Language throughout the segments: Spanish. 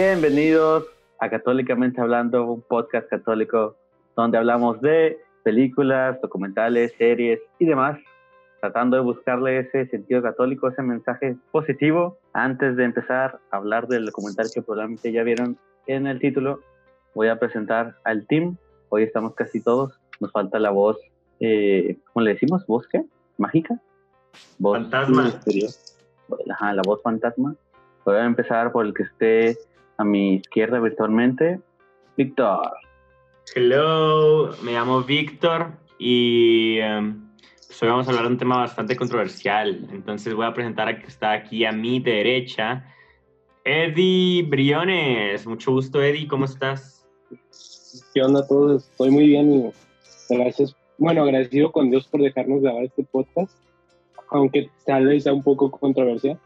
Bienvenidos a Católicamente Hablando, un podcast católico donde hablamos de películas, documentales, series y demás, tratando de buscarle ese sentido católico, ese mensaje positivo. Antes de empezar a hablar del documental que probablemente ya vieron en el título, voy a presentar al team. Hoy estamos casi todos. Nos falta la voz, eh, ¿cómo le decimos? ¿Voz qué? ¿Mágica? Voz fantasma. Ajá, la voz fantasma. Voy a empezar por el que esté a mi izquierda virtualmente, Víctor. Hello, me llamo Víctor y um, hoy vamos a hablar de un tema bastante controversial. Entonces voy a presentar a que está aquí a mi derecha, Eddie Briones. Mucho gusto, Eddie, ¿cómo estás? ¿Qué onda a todos? Estoy muy bien y gracias. Bueno, agradecido con Dios por dejarnos grabar este podcast, aunque tal vez sea un poco controversial.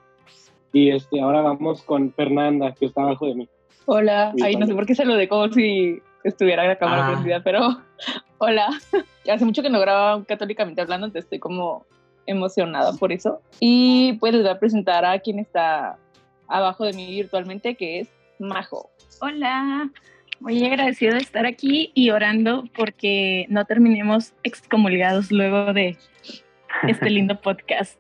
Y este, ahora vamos con Fernanda, que está abajo de mí. Hola, ahí no sé por qué se lo de como si estuviera la cámara ah. prendida, pero hola. Hace mucho que no grababa católicamente hablando, entonces estoy como emocionada por eso. Y pues les voy a presentar a quien está abajo de mí virtualmente, que es Majo. Hola, muy agradecido de estar aquí y orando porque no terminemos excomulgados luego de este lindo podcast.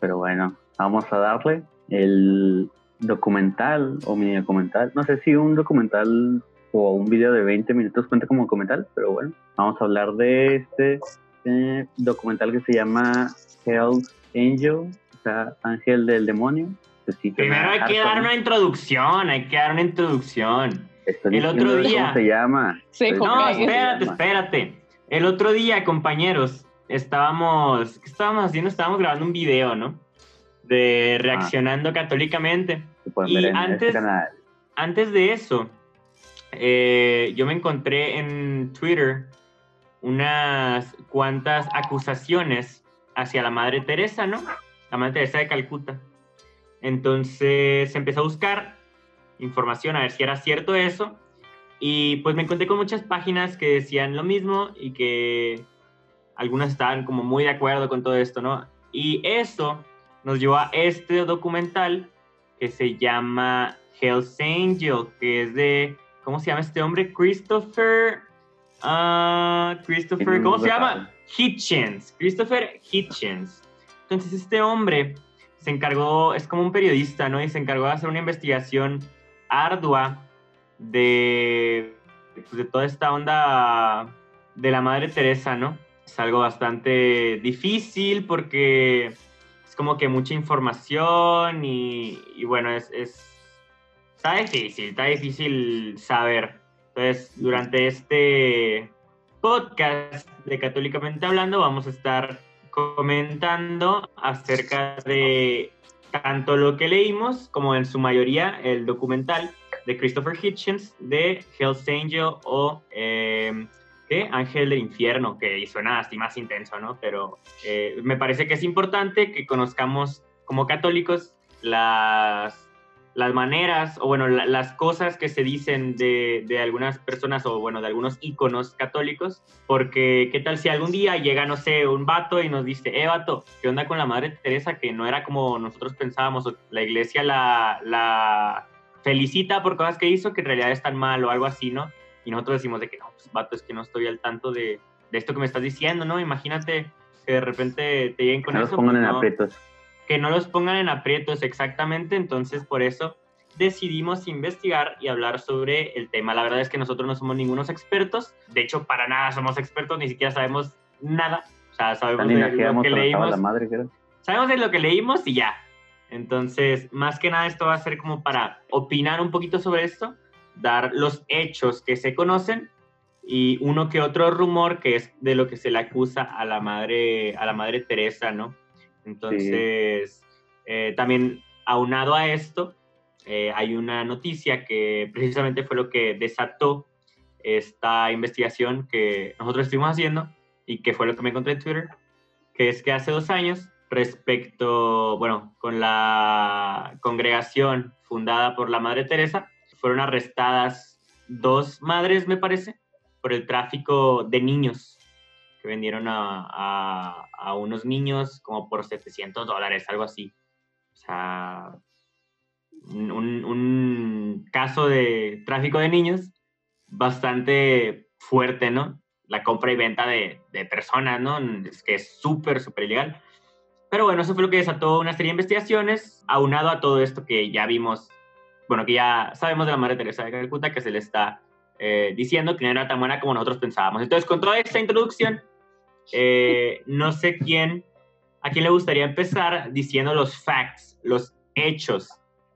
Pero bueno, vamos a darle el documental o mini documental. No sé si un documental o un video de 20 minutos cuenta como documental, pero bueno, vamos a hablar de este eh, documental que se llama Hell's Angel, o sea, Ángel del Demonio. Primero hay que dar una introducción, hay que dar una introducción. el otro día. ¿Cómo se llama? no, espérate, espérate. El otro día, compañeros, estábamos. ¿Qué estábamos haciendo? Estábamos grabando un video, ¿no? De ah. Reaccionando Católicamente. Y este antes, antes de eso, eh, yo me encontré en Twitter unas cuantas acusaciones hacia la Madre Teresa, ¿no? La Madre Teresa de Calcuta. Entonces se empezó a buscar información a ver si era cierto eso. Y pues me encontré con muchas páginas que decían lo mismo y que algunas estaban como muy de acuerdo con todo esto, ¿no? Y eso nos llevó a este documental que se llama Hell's Angel, que es de, ¿cómo se llama este hombre? Christopher, uh, Christopher, ¿cómo se llama? Hitchens, Christopher Hitchens. Entonces este hombre se encargó, es como un periodista, ¿no? Y se encargó de hacer una investigación ardua de, pues, de toda esta onda de la Madre Teresa, ¿no? Es algo bastante difícil porque como que mucha información y, bueno, es, está difícil, está difícil saber. Entonces, durante este podcast de Católicamente Hablando vamos a estar comentando acerca de tanto lo que leímos como en su mayoría el documental de Christopher Hitchens de Hell's Angel o eh, Ángel del Infierno, que suena así más intenso, ¿no? Pero eh, me parece que es importante que conozcamos como católicos las, las maneras o bueno, las cosas que se dicen de, de, algunas personas o bueno, de algunos íconos católicos, porque qué tal si algún día llega, no sé, un vato y nos dice, eh, vato, ¿qué onda con la Madre Teresa? Que no era como nosotros pensábamos, la iglesia la, la felicita por cosas que hizo que en realidad están mal o algo así, ¿no? Y nosotros decimos de que no, pues vato, es que no estoy al tanto de, de esto que me estás diciendo, ¿no? Imagínate que de repente te lleguen con eso. Que no los pongan en aprietos. Que no los pongan en aprietos, exactamente. Entonces, por eso decidimos investigar y hablar sobre el tema. La verdad es que nosotros no somos ningunos expertos. De hecho, para nada somos expertos, ni siquiera sabemos nada. O sea, sabemos de lo que leímos. La madre, sabemos de lo que leímos y ya. Entonces, más que nada, esto va a ser como para opinar un poquito sobre esto dar los hechos que se conocen y uno que otro rumor que es de lo que se le acusa a la madre, a la madre Teresa, ¿no? Entonces, eh, también aunado a esto, eh, hay una noticia que precisamente fue lo que desató esta investigación que nosotros estuvimos haciendo y que fue lo que me encontré en Twitter, que es que hace dos años, respecto, bueno, con la congregación fundada por la Madre Teresa, fueron arrestadas dos madres, me parece, por el tráfico de niños, que vendieron a, unos niños como por 700 dólares, algo así. O sea, un, caso de tráfico de niños bastante fuerte, ¿no? La compra y venta de, de personas, ¿no? Es que es súper, súper ilegal. Pero bueno, eso fue lo que desató una serie de investigaciones, aunado a todo esto que ya vimos, bueno, que ya sabemos de la Madre Teresa de Calcuta, que se le está eh, diciendo que no era tan buena como nosotros pensábamos. Entonces, con toda esta introducción, eh, no sé quién, a quién le gustaría empezar diciendo los facts, los hechos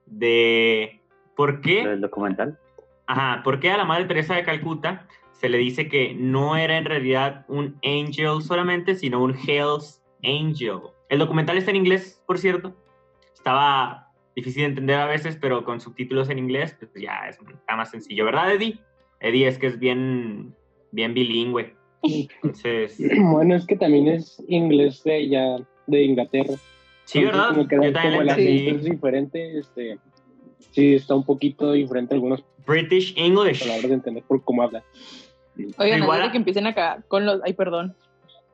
de por qué... ¿El documental? Ajá, por qué a la Madre Teresa de Calcuta se le dice que no era en realidad un angel solamente, sino un Hell's Angel. El documental está en inglés, por cierto. Estaba difícil de entender a veces, pero con subtítulos en inglés, pues ya es más sencillo, ¿verdad, Eddie? Eddie es que es bien, bien bilingüe. Entonces... Bueno, es que también es inglés de ya de Inglaterra. Sí, ¿verdad? Como que es diferente, este, sí, está un poquito diferente algunos British English. palabras de entender por cómo habla. Oigan, Igual que empiecen acá con los, ay, perdón.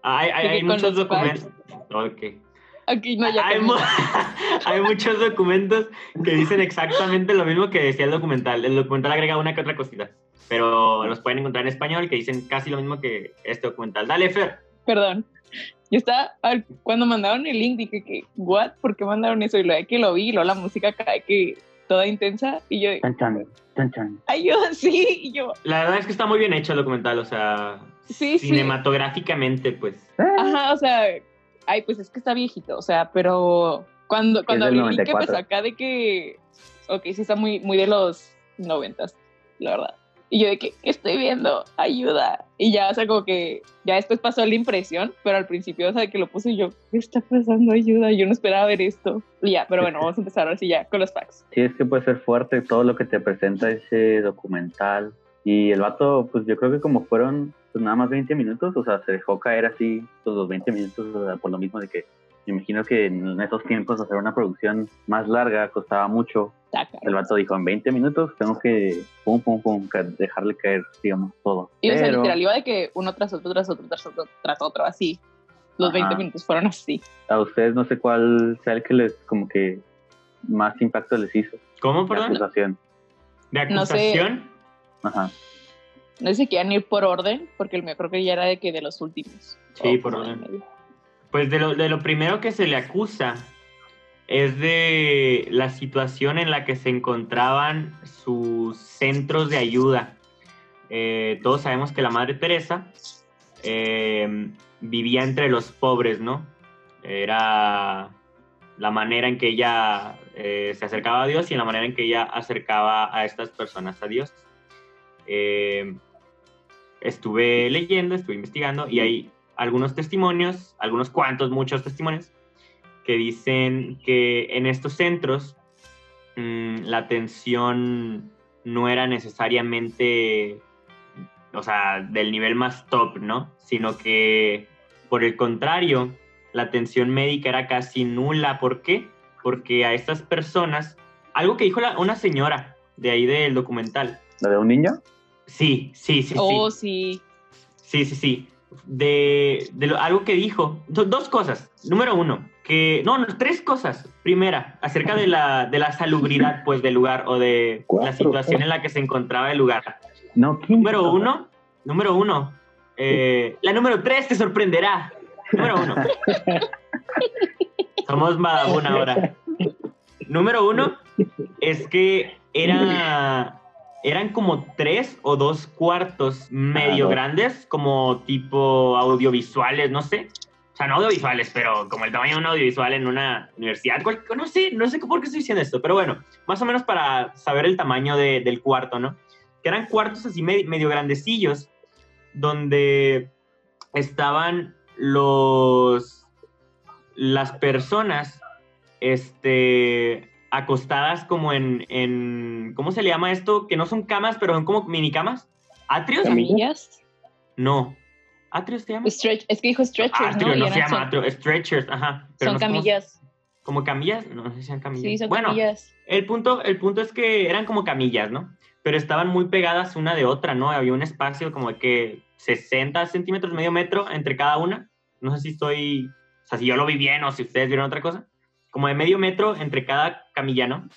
Hay, hay, muchos documentos. Okay. Aquí no, ya hay, hay, muchos documentos que dicen exactamente lo mismo que decía el documental. El documental agrega una que otra cosita, pero los pueden encontrar en español que dicen casi lo mismo que este documental. Dale, Fer. Perdón. Yo estaba, cuando mandaron el link dije que, ¿what? ¿Por qué mandaron eso? Y luego que lo vi, y luego la música cae que toda intensa y yo... Chan, chan, chan. Ay, yo sí, y yo... La verdad es que está muy bien hecho el documental, o sea, sí, cinematográficamente, pues. Ajá, o sea, ay, pues es que está viejito, o sea, pero cuando, cuando abrí el link, pues acá de que, ok, sí está muy, muy de los noventas, la verdad. Y yo de que estoy viendo, ayuda. Y ya, o sea, como que ya después pasó la impresión, pero al principio, o sea, que lo puse yo, ¿qué está pasando? Ayuda, yo no esperaba ver esto. Y ya, pero bueno, vamos a empezar ahora sí ya con los facts. Sí, es que puede ser fuerte todo lo que te presenta ese documental. Y el vato, pues yo creo que como fueron pues nada más 20 minutos, o sea, se dejó caer así los 20 minutos, por lo mismo de que me imagino que en esos tiempos hacer una producción más larga costaba mucho. El vato dijo, en 20 minutos tengo que pum, pum, pum, dejarle caer, digamos, todo. Y o sea, literal, iba de que uno tras otro, tras otro, tras otro, tras otro, así. Los 20 minutos fueron así. A ustedes no sé cuál sea el que les, como que más impacto les hizo. ¿Cómo, perdón? De acusación. ¿De acusación? Ajá. No sé si quieren ir por orden, porque el mío creo que ya era de que de los últimos. Sí, por orden. Pues de lo, de lo primero que se le acusa es de la situación en la que se encontraban sus centros de ayuda. Eh, todos sabemos que la Madre Teresa eh, vivía entre los pobres, ¿no? Era la manera en que ella eh, se acercaba a Dios y la manera en que ella acercaba a estas personas a Dios. estuve leyendo, estuve investigando y hay algunos testimonios, algunos cuantos, muchos testimonios, que dicen que en estos centros mm, la atención no era necesariamente, o sea, del nivel más top, ¿no? Sino que, por el contrario, la atención médica era casi nula. ¿Por qué? Porque a estas personas, algo que dijo una señora de ahí del documental. ¿La de un niño? Sí, sí, sí. Oh, sí. Sí, sí, sí de, algo que dijo. dos cosas. Número uno, que, no, tres cosas. Primera, acerca de la, de la salubridad, pues, del lugar o de la situación en la que se encontraba el lugar. No, número uno, número uno. Eh, la número tres te sorprenderá. Número uno. Somos Badabun ahora. Número uno es que era eran como tres o dos cuartos medio grandes, como tipo audiovisuales, no sé. O sea, no audiovisuales, pero como el tamaño de un audiovisual en una universidad. No sé, no sé por qué estoy diciendo esto, pero bueno, más o menos para saber el tamaño del cuarto, ¿no? Que eran cuartos así medio, grandecillos, donde estaban los las personas este acostadas como en, en, ¿cómo se le llama esto? Que no son camas, pero son como mini camas. ¿Atrios? ¿Camillas? No. ¿Atrios se llama? es que dijo stretchers, Atrio, no, se llama atrio, stretchers, ajá. son camillas. Como, camillas? No, no sé si sean camillas. Sí, son bueno, camillas. El punto, el punto es que eran como camillas, ¿no? Pero estaban muy pegadas una de otra, ¿no? Había un espacio como de que 60 centímetros, medio metro entre cada una. No sé si estoy, o sea, si yo lo vi bien o si ustedes vieron otra cosa como de medio metro entre cada camilla, ¿no?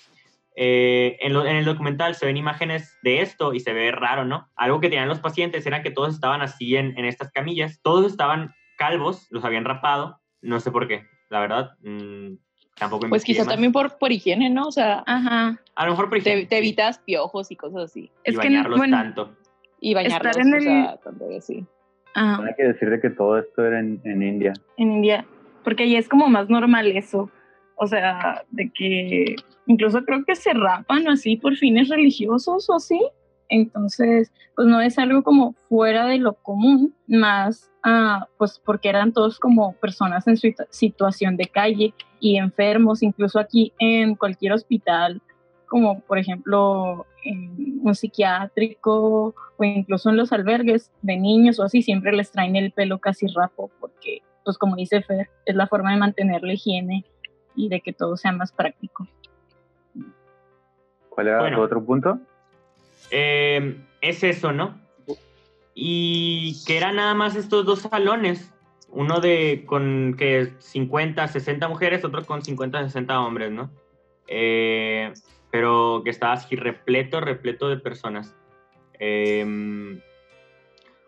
eh, en, en, el documental se ven imágenes de esto y se ve raro, ¿no? Algo que tenían los pacientes era que todos estaban así en, en estas camillas, todos estaban calvos, los habían rapado, no sé por qué, la verdad. Mmm, tampoco pues quizá también por, por higiene, ¿no? O sea, ajá. A lo mejor por higiene. Te, evitas piojos y cosas así. Y es bañarlos que, tanto. Y bañarlos, en el... o sea, tanto así. Hay que decir que todo esto era en, en India. En India, porque ahí es como más normal eso. O sea, de que incluso creo que se rapan así por fines religiosos o así. Entonces, pues no es algo como fuera de lo común, más ah, pues porque eran todos como personas en situación de calle y enfermos, incluso aquí en cualquier hospital, como por ejemplo en un psiquiátrico o incluso en los albergues de niños o así, siempre les traen el pelo casi rapo porque, pues como dice Fer, es la forma de mantener la higiene y de que todo sea más práctico. ¿Cuál era el otro punto? Eh, es eso, ¿no? Y que eran nada más estos dos salones, uno de con que 50, 60 mujeres, otro con 50, 60 hombres, ¿no? Eh, pero que estaba así repleto, repleto de personas. Em,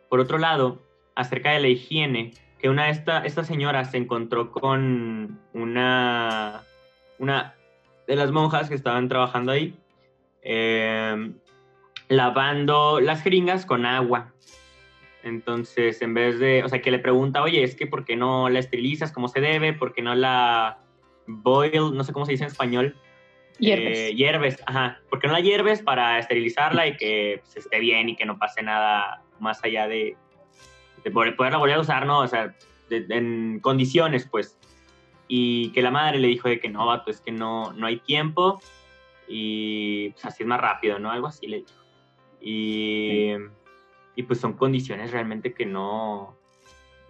por otro lado, acerca de la higiene, que una de estas señoras se encontró con una, una de las monjas que estaban trabajando ahí, em, lavando las jeringas con agua. Entonces, en vez de, o sea, que le pregunta, oye, es que ¿por qué no la esterilizas como se debe? ¿Por qué no la boil? No sé cómo se dice en español. Hierves. Eh, hierves, ajá. ¿Por qué no la hierves para esterilizarla y que pues, esté bien y que no pase nada más allá de, de poderla volver a usar, ¿no? O sea, en condiciones, pues. Y que la madre le dijo de que no, vato, es que no, no hay tiempo y pues, así es más rápido, ¿no? Algo así le dijo. Y, y pues son condiciones realmente que no,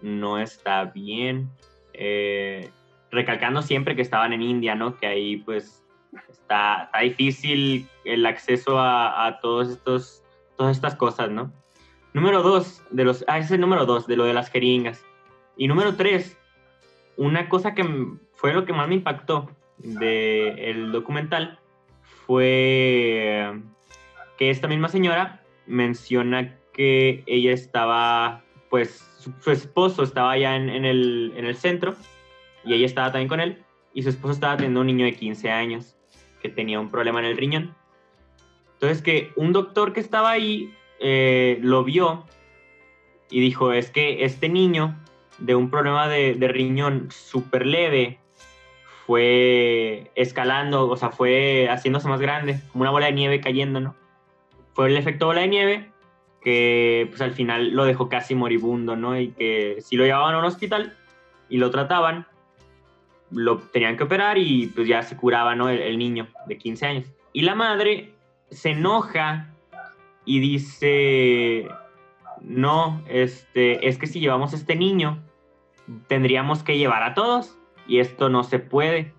no está bien. Eh, recalcando siempre que estaban en India, ¿no? Que ahí pues está, está difícil el acceso a, a, todos estos, todas estas cosas, ¿no? Número dos, de los, ah, ese es el número dos, de lo de las jeringas. Y número tres, una cosa que fue lo que más me impactó del el documental fue que esta misma señora menciona que ella estaba, pues su, esposo estaba allá en, en, el, en, el, centro y ella estaba también con él y su esposo estaba teniendo un niño de 15 años que tenía un problema en el riñón. Entonces que un doctor que estaba ahí eh, lo vio y dijo, es que este niño de un problema de, riñón súper leve fue escalando, o sea, fue haciéndose más grande, como una bola de nieve cayendo, ¿no? Fue el efecto bola de nieve que pues al final lo dejó casi moribundo, ¿no? Y que si lo llevaban a un hospital y lo trataban, lo tenían que operar y pues ya se curaba, ¿no? El niño de 15 años. Y la madre se enoja y dice, no, este, es que si llevamos a este niño, tendríamos que llevar a todos y esto no se puede.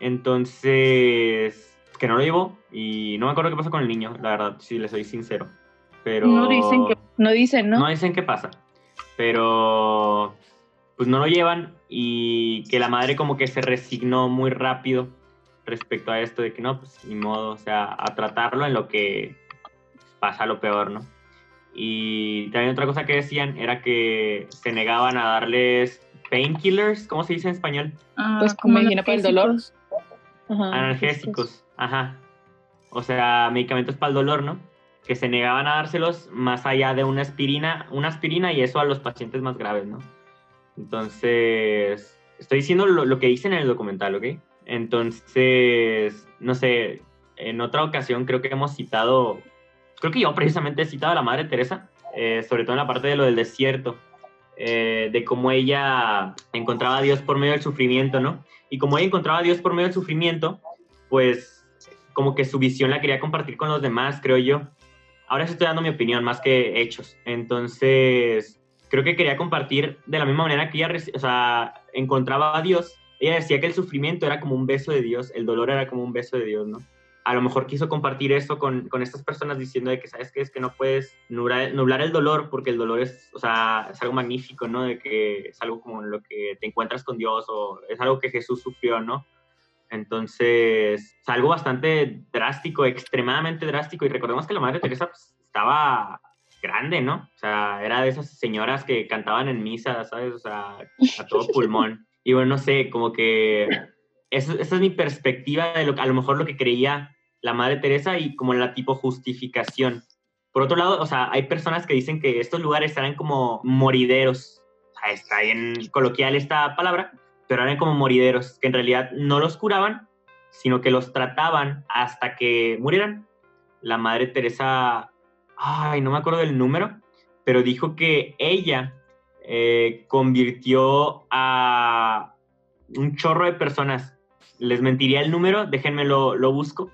Entonces, que no lo llevo y no me acuerdo qué pasó con el niño, la verdad, si le soy sincero. Pero no dicen que no dicen, ¿no? No dicen qué pasa. Pero pues no lo llevan y que la madre como que se resignó muy rápido respecto a esto de que no, pues ni modo, o sea, a tratarlo en lo que pasa lo peor, ¿no? Y también otra cosa que decían era que se negaban a darles painkillers, ¿cómo se dice en español? Ah, pues como imagina para el dolor. Ajá, Analgésicos, ajá. O sea, medicamentos para el dolor, ¿no? Que se negaban a dárselos más allá de una aspirina, una aspirina y eso a los pacientes más graves, ¿no? Entonces, estoy diciendo lo, lo que dicen en el documental, ¿ok? Entonces, no sé, en otra ocasión creo que hemos citado, creo que yo precisamente he citado a la Madre Teresa, eh, sobre todo en la parte de lo del desierto, eh, de cómo ella encontraba a Dios por medio del sufrimiento, ¿no? Y como ella encontraba a Dios por medio del sufrimiento, pues como que su visión la quería compartir con los demás, creo yo. Ahora estoy dando mi opinión más que hechos. Entonces, creo que quería compartir de la misma manera que ella, o sea, encontraba a Dios. Ella decía que el sufrimiento era como un beso de Dios, el dolor era como un beso de Dios, ¿no? A lo mejor quiso compartir eso con, con, estas personas diciendo de que, ¿sabes qué? Es que no puedes nublar, el dolor porque el dolor es, o sea, es algo magnífico, ¿no? De que es algo como lo que te encuentras con Dios o es algo que Jesús sufrió, ¿no? Entonces, es algo bastante drástico, extremadamente drástico. Y recordemos que la Madre Teresa pues, estaba grande, ¿no? O sea, era de esas señoras que cantaban en misa, ¿sabes? O sea, a todo pulmón. Y bueno, no sé, como que esa es mi perspectiva de lo, a lo mejor lo que creía la Madre Teresa y como la tipo justificación. Por otro lado, o sea, hay personas que dicen que estos lugares eran como morideros. O sea, está bien coloquial esta palabra, pero eran como morideros, que en realidad no los curaban, sino que los trataban hasta que murieran. La Madre Teresa ay, no me acuerdo del número, pero dijo que ella eh, convirtió a un chorro de personas. Les mentiría el número, déjenme lo, busco.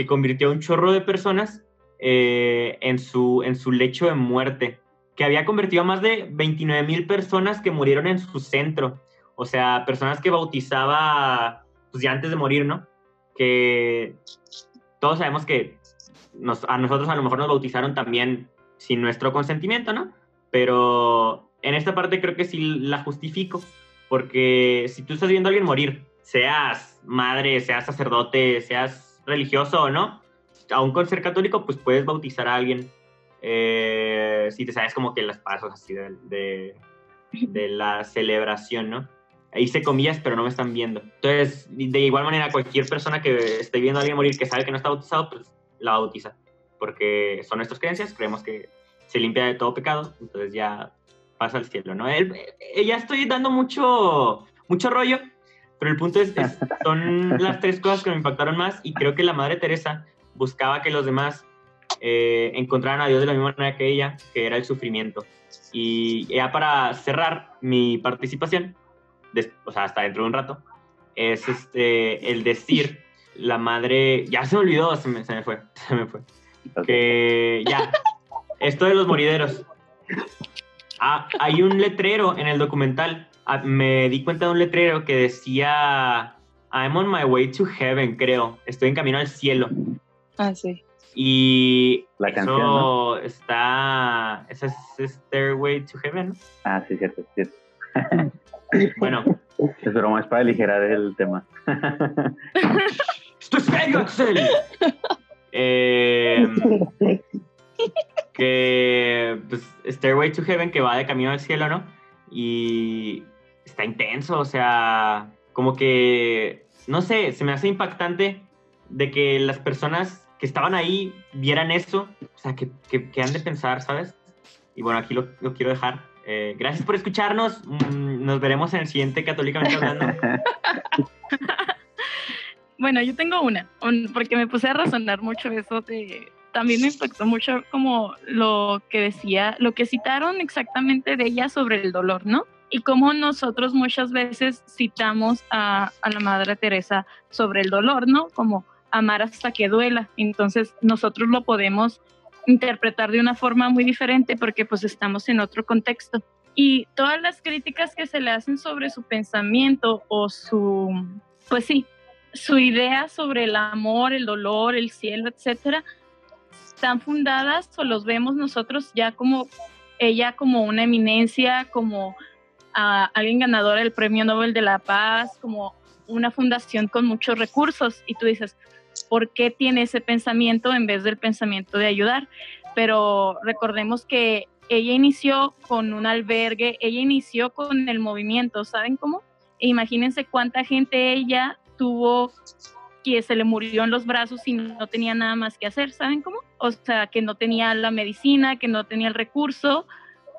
Que convirtió a un chorro de personas eh, en, su, en su lecho de muerte. Que había convertido a más de 29 mil personas que murieron en su centro. O sea, personas que bautizaba pues ya antes de morir, ¿no? Que todos sabemos que a nosotros a lo mejor nos bautizaron también sin nuestro consentimiento, ¿no? Pero en esta parte creo que sí la justifico, porque si tú estás viendo a alguien morir, seas madre, seas sacerdote, seas religioso o no, aún con ser católico, pues puedes bautizar a alguien eh, si te sabes como que las pasos así de, de, la celebración, ¿no? Se comillas, pero no me están viendo. Entonces, de igual manera, cualquier persona que esté viendo a alguien morir que sabe que no está bautizado, pues la bautiza, porque son nuestras creencias, creemos que se limpia de todo pecado, entonces ya pasa al cielo, ¿no? Él, eh, ya estoy dando mucho, mucho rollo, pero el punto es, son las tres cosas que me impactaron más y creo que la Madre Teresa buscaba que los demás eh, encontraran a Dios de la misma manera que ella, que era el sufrimiento. Y ya para cerrar mi participación, o sea, hasta dentro de un rato, es este, el decir la madre, ya se me olvidó, se me, fue, se me fue. Que ya, esto de los morideros. Ah, hay un letrero en el documental. Me di cuenta de un letrero que decía I'm on my way to heaven, creo. Estoy en camino al cielo. Ah, sí. Y la eso está. Esa es Stairway to Heaven. Ah, sí, cierto, cierto. bueno. Es broma, es para aligerar el tema. ¡Esto es serio, Axel! eh, que, pues, Stairway to Heaven, que va de camino al cielo, ¿no? Y está intenso, o sea, como que, no sé, se me hace impactante de que las personas que estaban ahí vieran eso, o sea, que, que, han de pensar, ¿sabes? Y bueno, aquí lo, lo quiero dejar. Eh, gracias por escucharnos. Mm, nos veremos en el siguiente Católicamente Hablando. Bueno, yo tengo una, porque me puse a razonar mucho eso de... También me impactó mucho como lo que decía, lo que citaron exactamente de ella sobre el dolor, ¿no? Y cómo nosotros muchas veces citamos a, a la Madre Teresa sobre el dolor, ¿no? Como amar hasta que duela. Entonces nosotros lo podemos interpretar de una forma muy diferente porque pues estamos en otro contexto. Y todas las críticas que se le hacen sobre su pensamiento o su, pues sí, su idea sobre el amor, el dolor, el cielo, etcétera, están fundadas o los vemos nosotros ya como ella como una eminencia, como alguien ganador del Premio Nobel de la Paz, como una fundación con muchos recursos y tú dices, ¿por qué tiene ese pensamiento en vez del pensamiento de ayudar? Pero recordemos que ella inició con un albergue, ella inició con el movimiento, ¿saben cómo? E imagínense cuánta gente ella tuvo que se le murió en los brazos y no tenía nada más que hacer, ¿saben cómo? O sea, que no tenía la medicina, que no tenía el recurso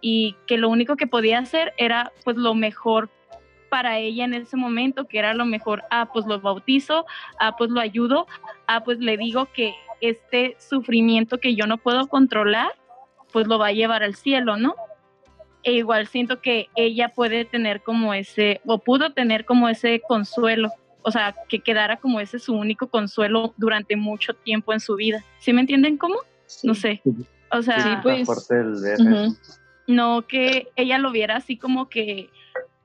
y que lo único que podía hacer era pues lo mejor para ella en ese momento, que era lo mejor, ah, pues lo bautizo, ah, pues lo ayudo, ah, pues le digo que este sufrimiento que yo no puedo controlar, pues lo va a llevar al cielo, ¿no? E igual siento que ella puede tener como ese, o pudo tener como ese consuelo o sea, que quedara como ese su único consuelo durante mucho tiempo en su vida. ¿Sí me entienden cómo? No sé. O sea, pues, no que ella lo viera así como que,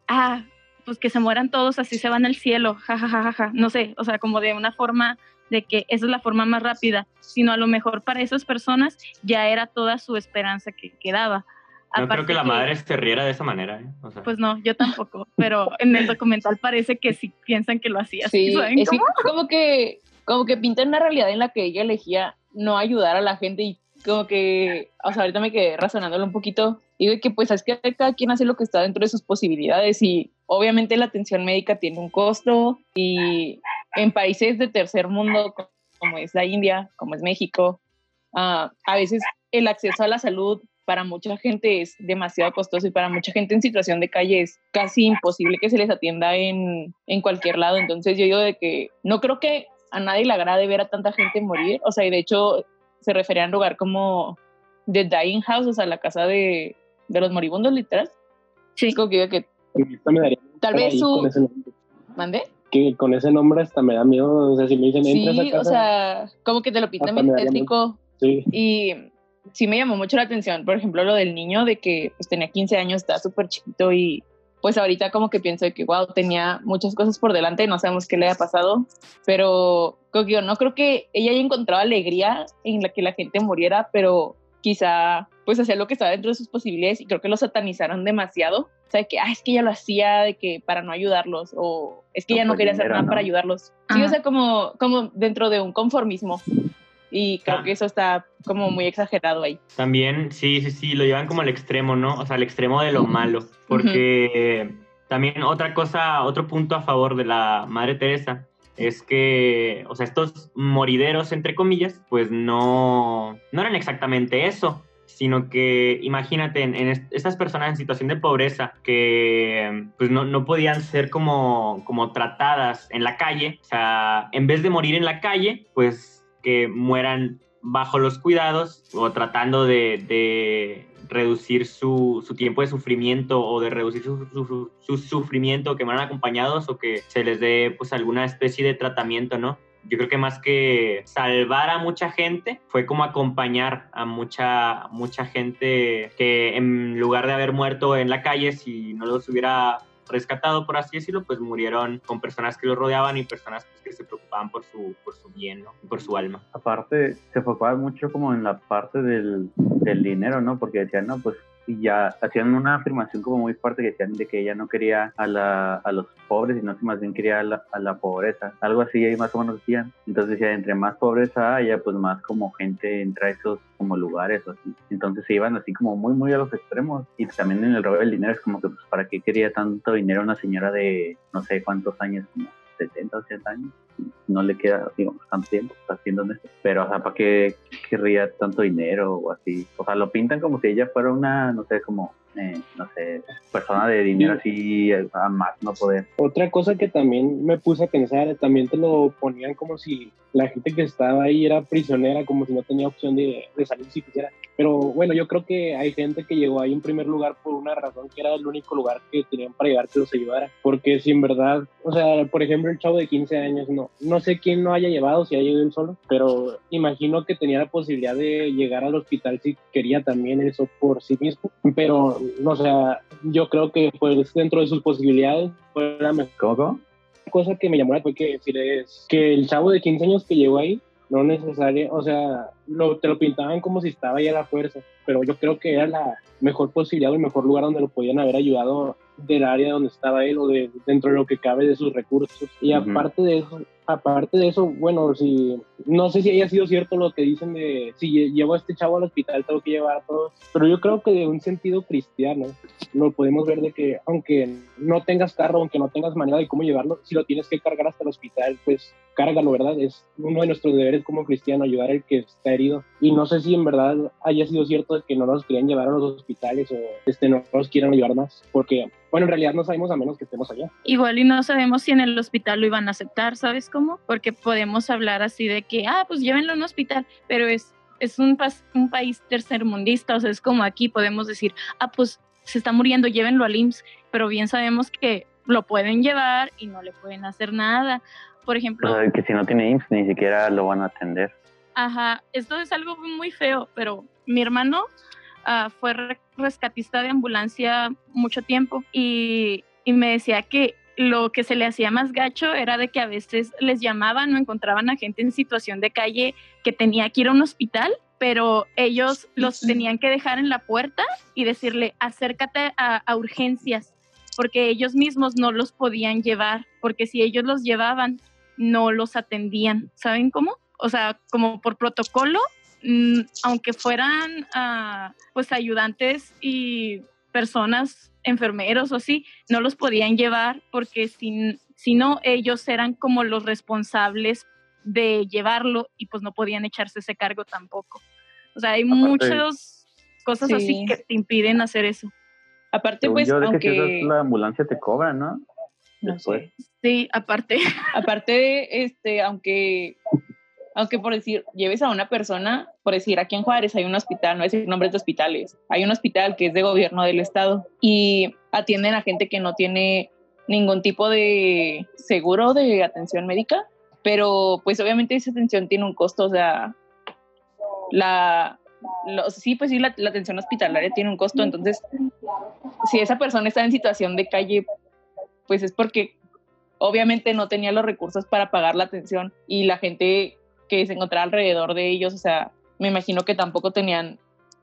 ah, pues que se mueran todos, así se van al cielo, jajajaja, no sé, o sea, como de una forma de que esa es la forma más rápida, sino a lo mejor para esas personas ya era toda su esperanza que quedaba. No creo que la madre se riera de esa manera. ¿eh? Pues no, yo tampoco. Pero en el documental parece que sí piensan que lo hacía. Sí, es como que como que pinta una realidad en la que ella elegía no ayudar a la gente y como que, o sea, ahorita me quedé razonándolo un poquito. Digo que pues es que cada quien hace lo que está dentro de sus posibilidades y obviamente la atención médica tiene un costo y en países de tercer mundo como es la India, como es México, uh, a veces el acceso a la salud para mucha gente es demasiado costoso y para mucha gente en situación de calle es casi imposible que se les atienda en, en cualquier lado. Entonces yo digo de que no creo que a nadie le agrade ver a tanta gente morir. O sea, y de hecho se refería a un lugar como The Dying House, o sea, la casa de, de los moribundos, literal. Sí. Como que, que tal vez su... ¿Mande? Que con ese nombre hasta me da miedo, o sea, si me dicen, sí, a casa, o sea, como que te lo pintan bien tétrico. Sí. Y sí me llamó mucho la atención, por ejemplo, lo del niño, de que pues tenía 15 años, estaba súper chiquito y pues ahorita como que pienso que, wow, tenía muchas cosas por delante, no sabemos qué le ha pasado, pero yo no creo que ella haya encontrado alegría en la que la gente muriera, pero quizá pues hacía lo que estaba dentro de sus posibilidades y creo que lo satanizaron demasiado. O sea, que, ah, es que ella lo hacía de que para no ayudarlos o es que ella no quería hacer nada para ayudarlos. Sí, o sea, como, como dentro de un conformismo. Y creo ah. que eso está como muy exagerado ahí. También, sí, sí, sí, lo llevan como al extremo, ¿no? O sea, al extremo de lo malo. Porque también otra cosa, otro punto a favor de la Madre Teresa es que, o sea, estos morideros, entre comillas, pues no, no eran exactamente eso sino que imagínate en, estas personas en situación de pobreza que pues no, no, podían ser como, como tratadas en la calle, o sea, en vez de morir en la calle, pues mueran bajo los cuidados o tratando de, reducir su, tiempo de sufrimiento o de reducir su, sufrimiento, que mueran acompañados o que se les dé pues alguna especie de tratamiento, ¿no? Yo creo que más que salvar a mucha gente, fue como acompañar a mucha, mucha gente que en lugar de haber muerto en la calle, si no los hubiera rescatado, por así decirlo, pues murieron con personas que los rodeaban y personas pues, que se preocupaban por su, por su bien, ¿no? Por su alma. Aparte, se enfocaba mucho como en la parte del, del dinero, ¿no? Porque decían, no, pues y ya hacían una afirmación como muy fuerte que decían de que ella no quería a, la, a los pobres, sino que más bien quería a la, a la pobreza. Algo así ahí más o menos decían. Entonces decía, entre más pobreza haya, pues más como gente entra a esos como lugares o así. Entonces se iban así como muy, muy a los extremos. Y también en el robo del dinero es como que, pues, ¿para qué quería tanto dinero una señora de no sé cuántos años, como 70, 80 años? no le queda, digamos, tanto tiempo, está haciendo esto. Pero, o sea, ¿para qué querría tanto dinero o así? O sea, lo pintan como si ella fuera una, no sé, como, eh, no sé, persona de dinero así a más no poder. Otra cosa que también me puse a pensar, también te lo ponían como si la gente que estaba ahí era prisionera, como si no tenía opción de, de salir si quisiera. Pero bueno, yo creo que hay gente que llegó ahí en primer lugar por una razón que era el único lugar que tenían para llegar que los ayudara. Porque si en verdad, o sea, por ejemplo, el chavo de 15 años, no, no sé quién no haya llevado, si haya ido él solo, pero imagino que tenía la posibilidad de llegar al hospital si quería también eso por sí mismo. Pero, o sea, yo creo que pues dentro de sus posibilidades fue la mejor. ¿Cómo? cosa que me llamó la fue que decirles que el chavo de 15 años que llegó ahí no necesario, o sea, lo, te lo pintaban como si estaba ahí a la fuerza, pero yo creo que era la mejor posibilidad o el mejor lugar donde lo podían haber ayudado del área donde estaba él o de dentro de lo que cabe de sus recursos. Y aparte de eso, aparte de eso, bueno, si no sé si haya sido cierto lo que dicen de si llevo a este chavo al hospital tengo que llevar a todos, pero yo creo que de un sentido cristiano lo podemos ver de que aunque no tengas carro, aunque no tengas manera de cómo llevarlo, si lo tienes que cargar hasta el hospital, pues cárgalo, ¿verdad? Es uno de nuestros deberes como cristiano ayudar al que está herido. Y no sé si en verdad haya sido cierto que no nos querían llevar a los hospitales o este, no nos quieran ayudar más, porque bueno, en realidad no sabemos a menos que estemos allá. Igual y no sabemos si en el hospital lo iban a aceptar, ¿sabes cómo? Porque podemos hablar así de que, ah, pues llévenlo a un hospital, pero es, es un, un país tercermundista, o sea, es como aquí podemos decir, ah, pues se está muriendo, llévenlo al IMSS, pero bien sabemos que lo pueden llevar y no le pueden hacer nada. Por ejemplo... que si no tiene IMSS ni siquiera lo van a atender. Ajá, esto es algo muy feo, pero mi hermano Ah, fue rescatista de ambulancia mucho tiempo y, y me decía que lo que se le hacía más gacho era de que a veces les llamaban o encontraban a gente en situación de calle que tenía que ir a un hospital pero ellos los tenían que dejar en la puerta y decirle, acércate a, a urgencias, porque ellos mismos no los podían llevar, porque si ellos los llevaban, no los atendían. ¿Saben cómo? O sea, como por protocolo, mm, aunque fueran ah, pues ayudantes y personas, enfermeros o así, no los podían llevar porque si, si no, ellos eran como los responsables de llevarlo y pues no podían echarse ese cargo tampoco. O sea, hay muchas cosas así que te impiden hacer eso. Aparte, pues, aunque... la ambulancia te cobra, ¿no? No sé. Sí, aparte. Aparte, este, aunque, aunque por decir, lleves a una persona, por decir, aquí en Juárez hay un hospital, no es decir nombres de hospitales, hay un hospital que es de gobierno del estado y atienden a gente que no tiene ningún tipo de seguro de atención médica, pero pues obviamente esa atención tiene un costo, o sea, la, sí, pues sí, la, la, atención hospitalaria tiene un costo, entonces, si esa persona está en situación de calle, pues es porque obviamente no tenía los recursos para pagar la atención y la gente que se encontraba alrededor de ellos, o sea, me imagino que tampoco tenían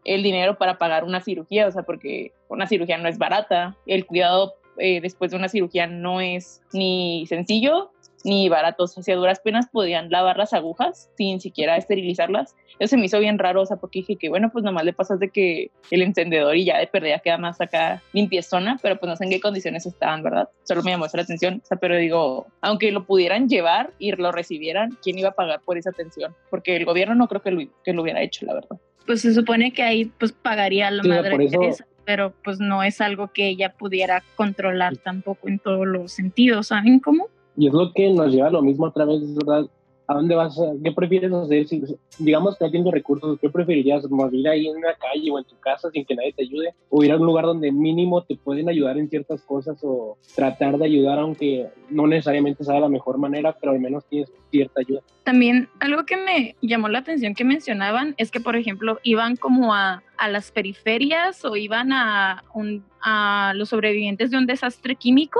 el dinero para pagar una cirugía, o sea, porque una cirugía no es barata, el cuidado eh, después de una cirugía no es ni sencillo ni baratos, o sea, duras penas podían lavar las agujas sin siquiera esterilizarlas. Eso se me hizo bien raro, o sea, porque dije que, bueno, pues nomás le pasas de que el encendedor y ya de perdida queda más acá limpiezona, pero pues no sé en qué condiciones estaban, ¿verdad? Solo me llamó esa la atención, o sea, pero digo, aunque lo pudieran llevar y lo recibieran, ¿quién iba a pagar por esa atención? Porque el gobierno no creo que lo, que lo hubiera hecho, la verdad. Pues se supone que ahí pues pagaría la madre Teresa pero pues no es algo que ella pudiera controlar tampoco en todos los sentidos, ¿saben cómo? Y es lo que nos lleva a lo mismo otra vez, ¿verdad? ¿A dónde vas? ¿Qué prefieres hacer? Si, digamos que no tienes recursos, ¿qué preferirías? ¿Morir ahí en la calle o en tu casa sin que nadie te ayude? ¿O ir a un lugar donde mínimo te pueden ayudar en ciertas cosas o tratar de ayudar aunque no necesariamente sea de la mejor manera, pero al menos tienes cierta ayuda? También algo que me llamó la atención que mencionaban es que, por ejemplo, iban como a, a las periferias o iban a, un, a los sobrevivientes de un desastre químico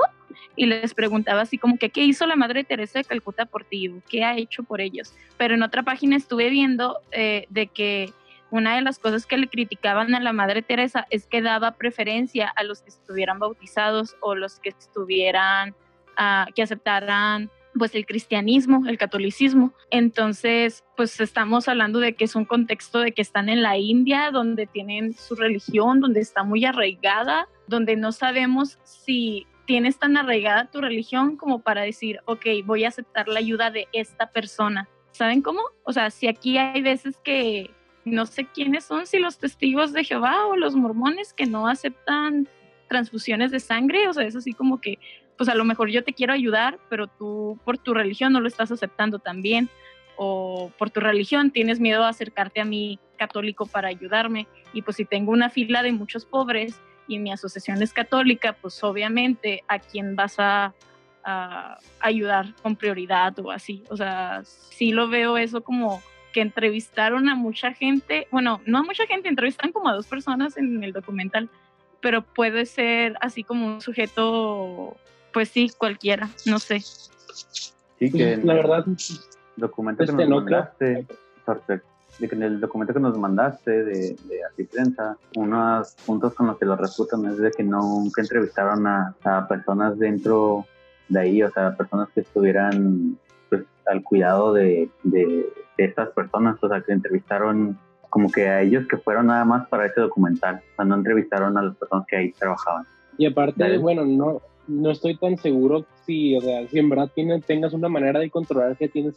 y les preguntaba así como que qué hizo la Madre Teresa de Calcuta por ti, qué ha hecho por ellos. Pero en otra página estuve viendo eh, de que una de las cosas que le criticaban a la Madre Teresa es que daba preferencia a los que estuvieran bautizados o los que estuvieran, uh, que aceptaran pues el cristianismo, el catolicismo. Entonces, pues estamos hablando de que es un contexto de que están en la India, donde tienen su religión, donde está muy arraigada, donde no sabemos si tienes tan arraigada tu religión como para decir, ok, voy a aceptar la ayuda de esta persona. ¿Saben cómo? O sea, si aquí hay veces que no sé quiénes son, si los testigos de Jehová o los mormones que no aceptan transfusiones de sangre, o sea, es así como que, pues a lo mejor yo te quiero ayudar, pero tú por tu religión no lo estás aceptando también, o por tu religión tienes miedo a acercarte a mí católico para ayudarme, y pues si tengo una fila de muchos pobres, y mi asociación es católica, pues obviamente a quién vas a, ayudar con prioridad o así. O sea, sí lo veo eso como que entrevistaron a mucha gente, bueno, no a mucha gente, entrevistan como a dos personas en el documental, pero puede ser así como un sujeto, pues sí, cualquiera, no sé. Sí, que la verdad, documento que este nos mandaste, de que en el documento que nos mandaste de, de Así Prensa, unos puntos con los que lo refutan es de que nunca entrevistaron a, a, personas dentro de ahí, o sea, personas que estuvieran pues, al cuidado de, de, estas personas, o sea, que entrevistaron como que a ellos que fueron nada más para ese documental, o sea, no entrevistaron a las personas que ahí trabajaban. Y aparte, bueno, no, no estoy tan seguro si, o sea, si en verdad tienes, tengas una manera de controlar que tienes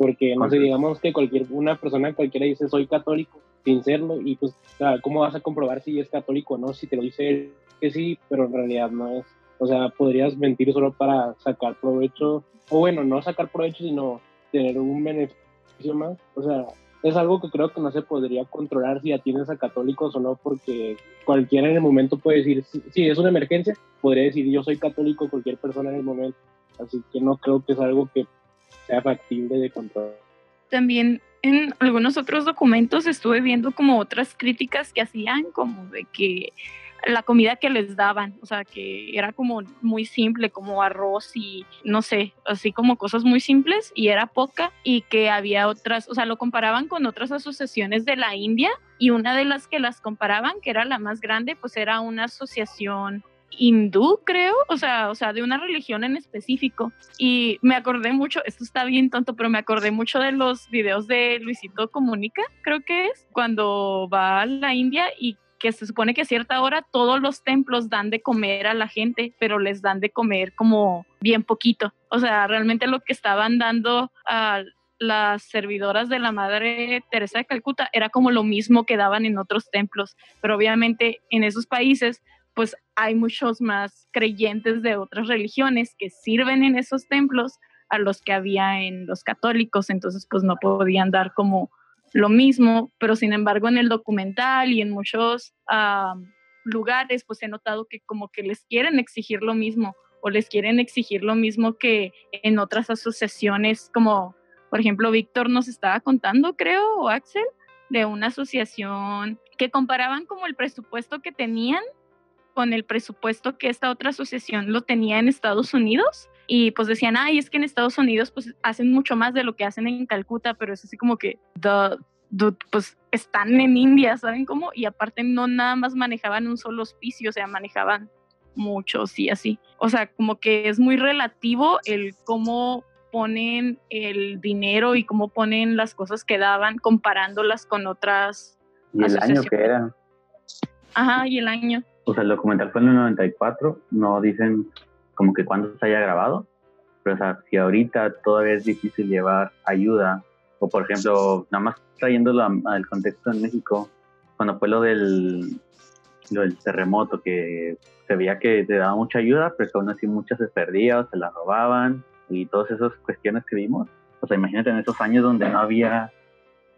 porque no sé, digamos que cualquier una persona cualquiera dice soy católico sin serlo y pues cómo vas a comprobar si es católico o no si te lo dice que sí pero en realidad no es. O sea podrías mentir solo para sacar provecho o bueno no sacar provecho sino tener un beneficio más. O sea es algo que creo que no se podría controlar si atiendes a católicos o no porque cualquiera en el momento puede decir si es una emergencia podría decir yo soy católico cualquier persona en el momento. Así que no creo que es algo que sea factible de control. También en algunos otros documentos estuve viendo como otras críticas que hacían, como de que la comida que les daban, o sea, que era como muy simple, como arroz y no sé, así como cosas muy simples y era poca y que había otras, o sea, lo comparaban con otras asociaciones de la India y una de las que las comparaban, que era la más grande, pues era una asociación hindú, creo, o sea, o sea, de una religión en específico. Y me acordé mucho, esto está bien tonto, pero me acordé mucho de los videos de Luisito Comunica, creo que es, cuando va a la India y que se supone que a cierta hora todos los templos dan de comer a la gente, pero les dan de comer como bien poquito. O sea, realmente lo que estaban dando a las servidoras de la Madre Teresa de Calcuta era como lo mismo que daban en otros templos, pero obviamente en esos países pues hay muchos más creyentes de otras religiones que sirven en esos templos a los que había en los católicos, entonces pues no podían dar como lo mismo, pero sin embargo en el documental y en muchos ah, lugares pues he notado que como que les quieren exigir lo mismo o les quieren exigir lo mismo que en otras asociaciones como por ejemplo Víctor nos estaba contando creo o Axel de una asociación que comparaban como el presupuesto que tenían con el presupuesto que esta otra asociación lo tenía en Estados Unidos y pues decían, ay, es que en Estados Unidos pues hacen mucho más de lo que hacen en Calcuta, pero es así como que, pues están en India, ¿saben cómo? Y aparte no nada más manejaban un solo hospicio, o sea, manejaban muchos y así. O sea, como que es muy relativo el cómo ponen el dinero y cómo ponen las cosas que daban comparándolas con otras. Y el año que era. Ajá, y el año o sea, el documental fue en el 94, no dicen como que cuándo se haya grabado, pero o sea, si ahorita todavía es difícil llevar ayuda, o por ejemplo, nada más trayéndolo al contexto en México, cuando fue lo del, lo del terremoto, que se veía que te daba mucha ayuda, pero aún así muchas se perdían, se la robaban, y todas esas cuestiones que vimos. O sea, imagínate en esos años donde no había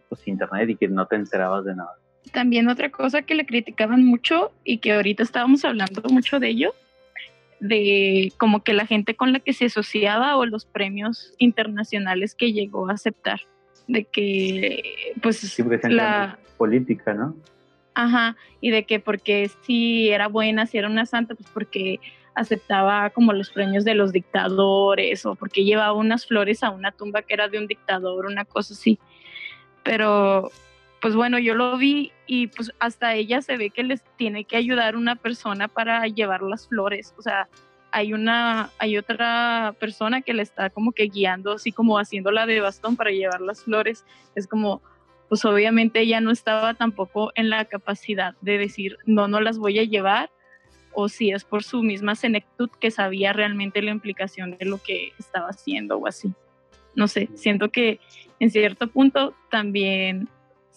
pues, internet y que no te enterabas de nada. También otra cosa que le criticaban mucho y que ahorita estábamos hablando mucho de ello, de como que la gente con la que se asociaba o los premios internacionales que llegó a aceptar, de que pues la política, ¿no? Ajá, y de que porque si era buena, si era una santa, pues porque aceptaba como los premios de los dictadores o porque llevaba unas flores a una tumba que era de un dictador, una cosa así. Pero pues bueno, yo lo vi y pues hasta ella se ve que les tiene que ayudar una persona para llevar las flores, o sea, hay una, hay otra persona que le está como que guiando, así como haciéndola de bastón para llevar las flores, es como, pues obviamente ella no estaba tampoco en la capacidad de decir, no, no las voy a llevar, o si es por su misma senectud que sabía realmente la implicación de lo que estaba haciendo o así. No sé, siento que en cierto punto también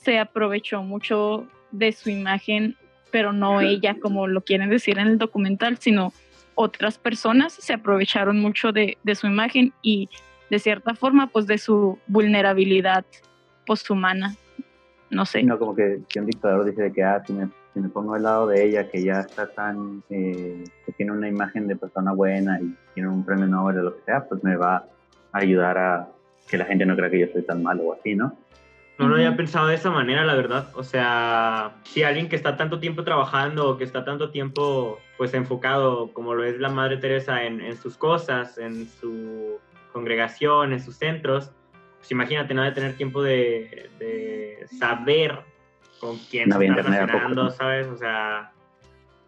se aprovechó mucho de su imagen, pero no ella como lo quieren decir en el documental, sino otras personas se aprovecharon mucho de, su imagen y de cierta forma pues de su vulnerabilidad posthumana. No sé. No, como que, un dictador dice que ah, si me, si me pongo al lado de ella, que ya está tan, eh, que tiene una imagen de persona buena y tiene un premio Nobel o lo que sea, pues me va a ayudar a que la gente no crea que yo soy tan malo o así, ¿no? No lo había pensado de esa manera, la verdad. O sea, si alguien que está tanto tiempo trabajando, que está tanto tiempo pues enfocado, como lo es la Madre Teresa, en, sus cosas, en su congregación, en sus centros, pues imagínate, no de tener tiempo de, saber con quién no se está relacionando, ¿sabes? O sea,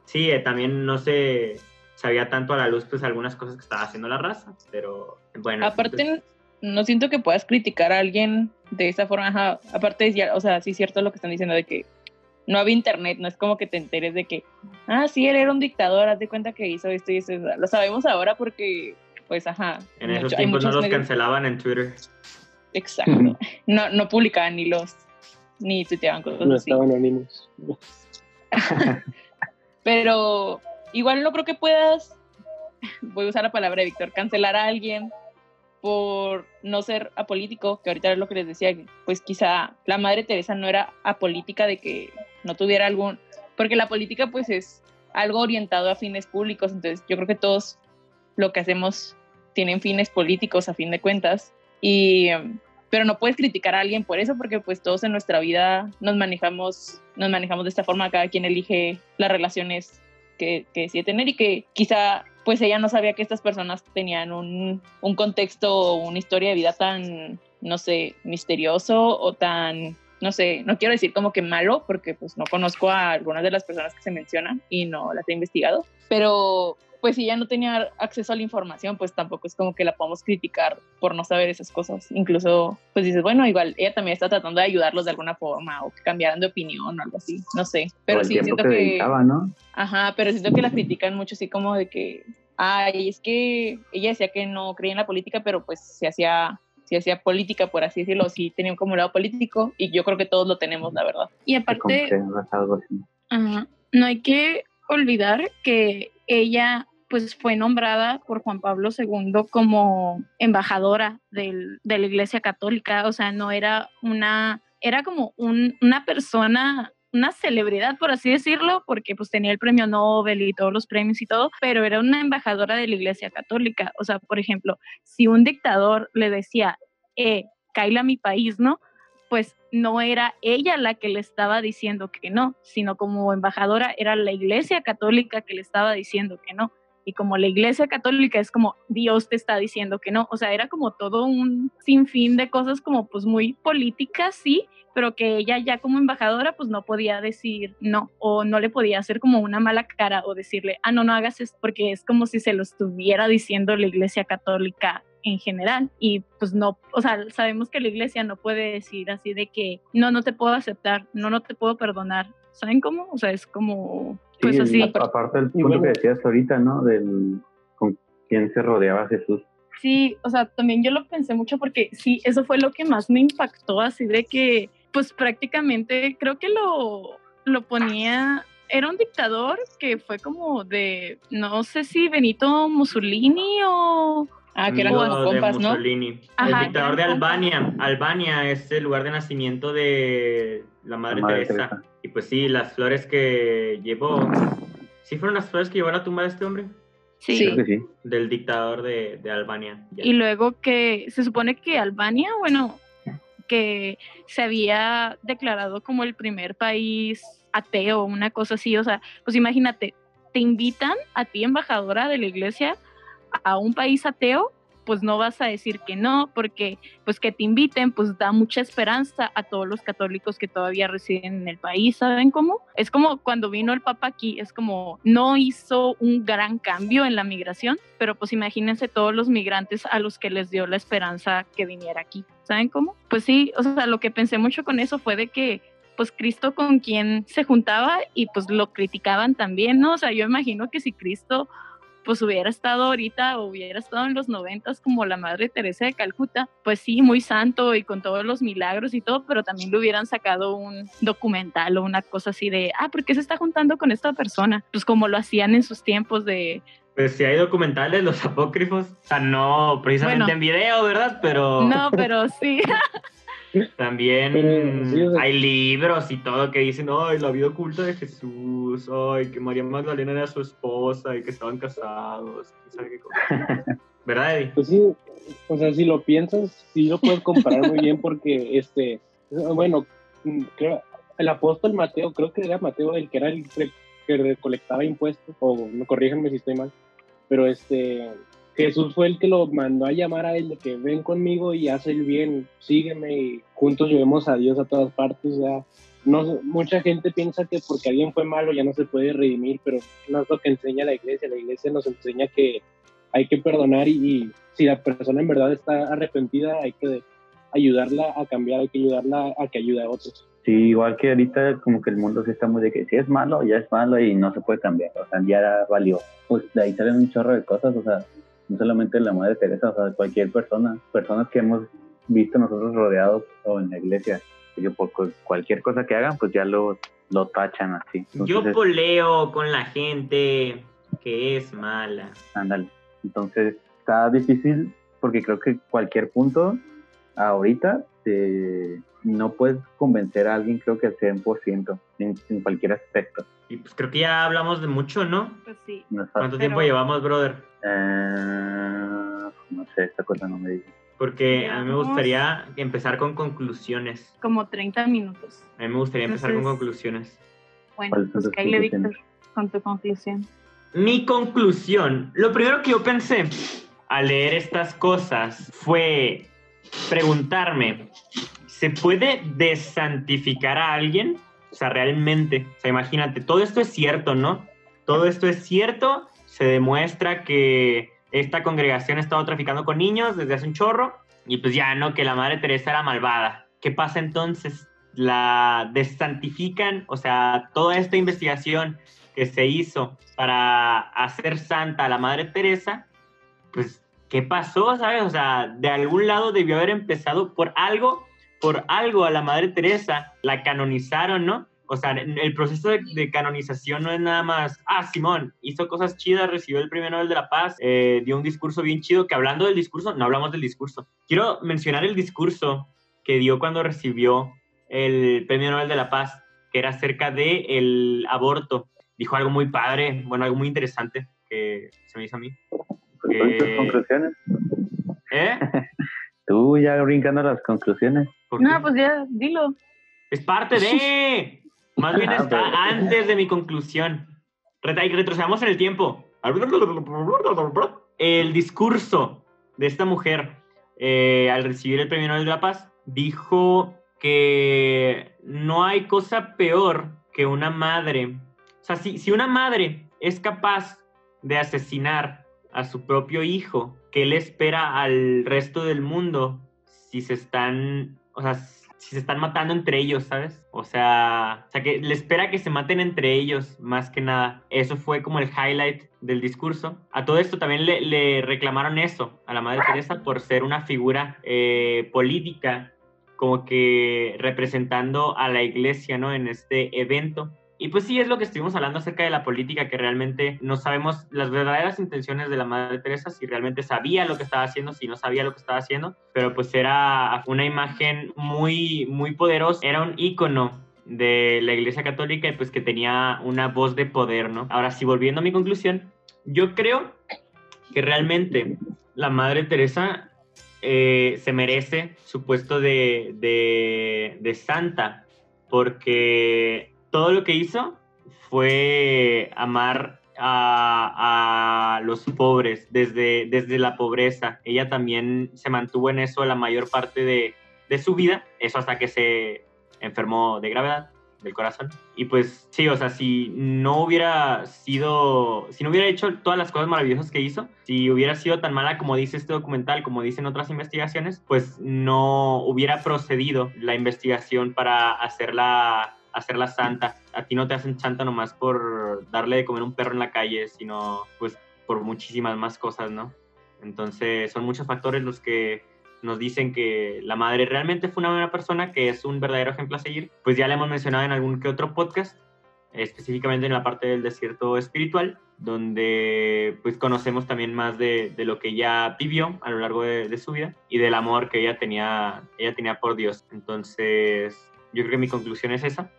sí, eh, también no se sabía tanto a la luz pues algunas cosas que estaba haciendo la raza, pero bueno. Aparte, pues no siento que puedas criticar a alguien de esa forma, aparte, ya, o sea, sí es cierto lo que están diciendo de que no había internet, no es como que te enteres de que, ah, sí, él era un dictador, haz de cuenta que hizo esto y esto, lo sabemos ahora porque, pues, ajá. En esos tiempos no los cancelaban en Twitter. Exacto, no, no publicaban ni los, ni tuiteaban cosas no estaban anónimos. Pero igual no creo que puedas, voy a usar la palabra de Víctor, cancelar a alguien por no ser apolítico, que ahorita es lo que les decía, pues quizá la Madre Teresa no era apolítica de que no tuviera algún, porque la política pues es algo orientado a fines públicos, entonces yo creo que todos lo que hacemos tienen fines políticos a fin de cuentas, y, pero no puedes criticar a alguien por eso, porque pues todos en nuestra vida nos manejamos, nos manejamos de esta forma, cada quien elige las relaciones que, que decide tener y que quizá pues ella no sabía que estas personas tenían un, un contexto, una historia de vida tan, no sé, misterioso o tan no sé, no quiero decir como que malo, porque pues no conozco a algunas de las personas que se mencionan y no las he investigado, pero pues si ella no tenía acceso a la información, pues tampoco es como que la podamos criticar por no saber esas cosas. Incluso, pues dices, bueno, igual ella también está tratando de ayudarlos de alguna forma o que cambiaran de opinión o algo así, no sé. Pero sí siento que... ¿no? Ajá, pero siento que la critican mucho así como de que, ay, es que ella decía que no creía en la política, pero pues se hacía si hacía política, por así decirlo, si tenía un lado político, y yo creo que todos lo tenemos, la verdad. Y aparte, no hay que olvidar que ella pues fue nombrada por Juan Pablo II como embajadora del, de la Iglesia Católica, o sea, no era una, era como una persona una celebridad, por así decirlo, porque pues tenía el premio Nobel y todos los premios y todo, pero era una embajadora de la Iglesia Católica. O sea, por ejemplo, si un dictador le decía, eh, Kaila mi país, ¿no? Pues no era ella la que le estaba diciendo que no, sino como embajadora era la Iglesia Católica que le estaba diciendo que no y como la iglesia católica es como Dios te está diciendo que no, o sea, era como todo un sinfín de cosas como pues muy políticas, sí, pero que ella ya como embajadora pues no podía decir no o no le podía hacer como una mala cara o decirle, ah, no, no hagas esto, porque es como si se lo estuviera diciendo la iglesia católica en general y pues no, o sea, sabemos que la iglesia no puede decir así de que no, no te puedo aceptar, no, no te puedo perdonar, ¿saben cómo? O sea, es como pues así. Aparte del punto que decías ahorita, ¿no? Del con quién se rodeaba Jesús. Sí, o sea, también yo lo pensé mucho porque sí, eso fue lo que más me impactó, así de que, pues prácticamente creo que lo, lo ponía, era un dictador que fue como de, no sé si Benito Mussolini o... Ah, que eran como compas, ¿no? el dictador de Albania. Albania es el lugar de nacimiento de la Madre, Teresa. Y pues sí, las flores que llevó. ¿Sí fueron las flores que llevó a la tumba de este hombre? Sí. Del dictador de, Albania. Y luego que se supone que Albania, bueno, que se había declarado como el primer país ateo, una cosa así. O sea, pues imagínate, te invitan a ti, embajadora de la iglesia, a un país ateo pues no vas a decir que no, porque pues que te inviten, pues da mucha esperanza a todos los católicos que todavía residen en el país, ¿saben cómo? Es como cuando vino el Papa aquí, es como no hizo un gran cambio en la migración, pero pues imagínense todos los migrantes a los que les dio la esperanza que viniera aquí, ¿saben cómo? Pues sí, o sea, lo que pensé mucho con eso fue de que pues Cristo con quien se juntaba y pues lo criticaban también, ¿no? O sea, yo imagino que si Cristo pues hubiera estado ahorita o hubiera estado en los noventas como la Madre Teresa de Calcuta, pues sí, muy santo y con todos los milagros y todo, pero también le hubieran sacado un documental o una cosa así de, ah, ¿por qué se está juntando con esta persona? Pues como lo hacían en sus tiempos de... Pues sí hay documentales, los apócrifos, o sea, no precisamente en video, ¿verdad? Pero... No, pero sí. También hay libros y todo que dicen, ay, la vida oculta de Jesús, ay, que María Magdalena era su esposa y que estaban casados. ¿Verdad, Eddie? Pues sí, o sea, si lo piensas, sí lo puedes comparar muy bien porque, este, bueno, creo, el apóstol Mateo, creo que era Mateo el que era el que recolectaba impuestos, o me corríjanme si estoy mal, pero este, Jesús fue el que lo mandó a llamar a él de que ven conmigo y haz el bien, sígueme y juntos llevemos a Dios a todas partes. Ya. No, mucha gente piensa que porque alguien fue malo ya no se puede redimir, pero no es lo que enseña la iglesia. La iglesia nos enseña que hay que perdonar y, si la persona en verdad está arrepentida hay que ayudarla a cambiar, hay que ayudarla a que ayude a otros. Sí, igual que ahorita como que el mundo se está muy de que si es malo, ya es malo y no se puede cambiar, o sea, ya valió. Pues de ahí salen un chorro de cosas, o sea, no solamente la Madre Teresa, o sea, cualquier persona, personas que hemos visto nosotros rodeados o en la iglesia, que por cualquier cosa que hagan, pues ya lo, lo tachan así. Yo poleo con la gente que es mala. Ándale. Entonces está difícil porque creo que cualquier punto ahorita no puedes convencer a alguien creo que al 100% en, en cualquier aspecto. Y pues creo que ya hablamos de mucho, ¿no? Pues sí. ¿Cuánto tiempo llevamos, brother? Eh, no sé, esta cosa no me dice. Porque a mí me gustaría empezar con conclusiones. Como 30 minutos. A mí me gustaría empezar con conclusiones. Bueno, pues Kyle Víctor. con tu conclusión? Mi conclusión, lo primero que yo pensé al leer estas cosas fue preguntarme, ¿se puede desantificar a alguien? O sea, realmente, o sea, imagínate, todo esto es cierto, ¿no? Todo esto es cierto, se demuestra que esta congregación ha estado traficando con niños desde hace un chorro y pues ya, ¿no? Que la Madre Teresa era malvada. ¿Qué pasa entonces? La desantifican, o sea, toda esta investigación que se hizo para hacer santa a la Madre Teresa, pues, ¿qué pasó? ¿Sabes? O sea, de algún lado debió haber empezado por algo, por algo a la Madre Teresa, la canonizaron, ¿no? O sea, el proceso de, canonización no es nada más, ah, Simón hizo cosas chidas, recibió el premio Nobel de la Paz, eh, dio un discurso bien chido, que hablando del discurso, no hablamos del discurso. Quiero mencionar el discurso que dio cuando recibió el premio Nobel de la Paz, que era acerca del el aborto. Dijo algo muy padre, bueno, algo muy interesante que se me hizo a mí. conclusiones? ¿Eh? Tú ya brincando las conclusiones. No, pues ya, dilo. Es parte de. Más bien ah, está antes de mi conclusión. Retrocedamos en el tiempo. El discurso de esta mujer eh, al recibir el Premio Nobel de la Paz dijo que no hay cosa peor que una madre. O sea, si, si una madre es capaz de asesinar a su propio hijo, ¿qué le espera al resto del mundo si se están, o sea, si se están matando entre ellos, ¿sabes? O sea, o sea, que le espera que se maten entre ellos, más que nada. Eso fue como el highlight del discurso. A todo esto también le, reclamaron eso a la Madre Teresa por ser una figura eh, política, como que representando a la iglesia, ¿no? En este evento. Y pues sí, es lo que estuvimos hablando acerca de la política, que realmente no sabemos las verdaderas intenciones de la Madre Teresa, si realmente sabía lo que estaba haciendo, si no sabía lo que estaba haciendo, pero pues era una imagen muy, muy poderosa, era un ícono de la Iglesia Católica y pues que tenía una voz de poder, ¿no? Ahora sí, volviendo a mi conclusión, yo creo que realmente la Madre Teresa eh, se merece su puesto de, de, de santa, porque todo lo que hizo fue amar a, los pobres desde, desde la pobreza. Ella también se mantuvo en eso la mayor parte de, de su vida, eso hasta que se enfermó de gravedad del corazón. Y pues sí, o sea, si no hubiera sido, si no hubiera hecho todas las cosas maravillosas que hizo, si hubiera sido tan mala como dice este documental, como dicen otras investigaciones, pues no hubiera procedido la investigación para hacerla hacerla santa. A ti no te hacen santa nomás por darle de comer un perro en la calle, sino pues por muchísimas más cosas, ¿no? Entonces son muchos factores los que nos dicen que la madre realmente fue una buena persona, que es un verdadero ejemplo a seguir. Pues ya le hemos mencionado en algún que otro podcast, específicamente en la parte del desierto espiritual, donde pues conocemos también más de, de lo que ella vivió a lo largo de, de, su vida y del amor que ella tenía, ella tenía por Dios. Entonces, yo creo que mi conclusión es esa.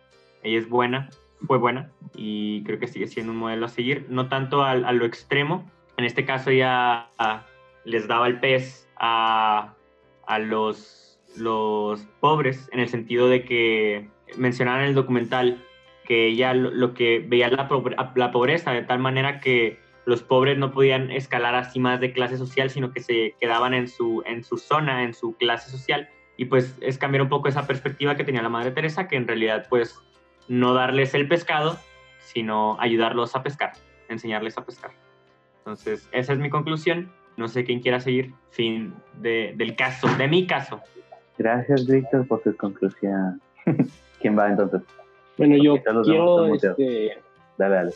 Ella es buena, fue buena y creo que sigue siendo un modelo a seguir, no tanto a, lo extremo. En este caso ella les daba el pez a, a los, los pobres en el sentido de que mencionaban en el documental que ella lo, que veía la, la pobreza de tal manera que los pobres no podían escalar así más de clase social, sino que se quedaban en su, en su zona, en su clase social. Y pues es cambiar un poco esa perspectiva que tenía la Madre Teresa, que en realidad pues no darles el pescado, sino ayudarlos a pescar, enseñarles a pescar. Entonces, esa es mi conclusión. No sé quién quiera seguir. Fin de, del caso, de mi caso. Gracias, Víctor, por tu conclusión. ¿Quién va entonces? Bueno, yo quiero este, dale,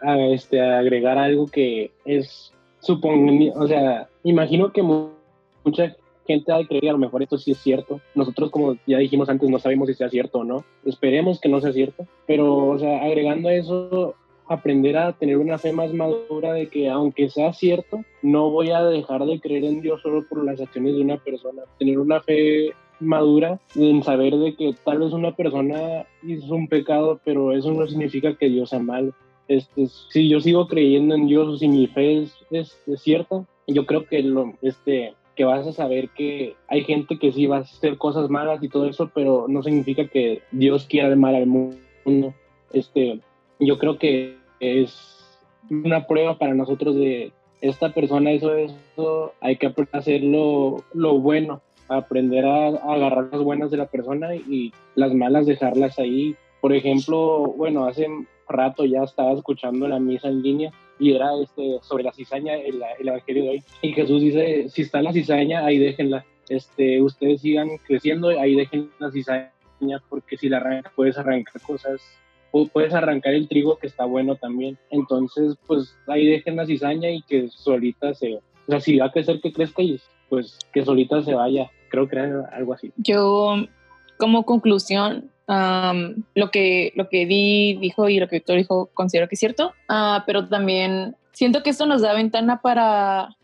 dale. este, agregar algo que es, supongo, o sea, imagino que mucha gente ha de creer a lo mejor esto sí es cierto. Nosotros, como ya dijimos antes, no sabemos si sea cierto o no. Esperemos que no sea cierto. Pero, o sea, agregando eso, aprender a tener una fe más madura de que aunque sea cierto, no voy a dejar de creer en Dios solo por las acciones de una persona. Tener una fe madura en saber de que tal vez una persona hizo un pecado, pero eso no significa que Dios sea malo. Este, si yo sigo creyendo en Dios, si mi fe es, es, es cierta, yo creo que lo, este, que vas a saber que hay gente que sí va a hacer cosas malas y todo eso, pero no significa que Dios quiera de mal al mundo. Este, yo creo que es una prueba para nosotros de esta persona hizo eso, hay que hacer lo, lo bueno, aprender a, agarrar las buenas de la persona y las malas dejarlas ahí. Por ejemplo, bueno, hace rato ya estaba escuchando la misa en línea y era este, sobre la cizaña, el, el evangelio de hoy. Y Jesús dice, si está la cizaña, ahí déjenla. Este, ustedes sigan creciendo, ahí dejen la cizaña, porque si la arrancas, puedes arrancar cosas puedes arrancar el trigo que está bueno también. Entonces, pues ahí dejen la cizaña y que solita se, o sea, si va a crecer que crezca y pues que solita se vaya. Creo que era algo así. Yo, como conclusión, lo que lo que Di dijo y lo que Víctor dijo considero que es cierto, uh, pero también siento que esto nos da ventana para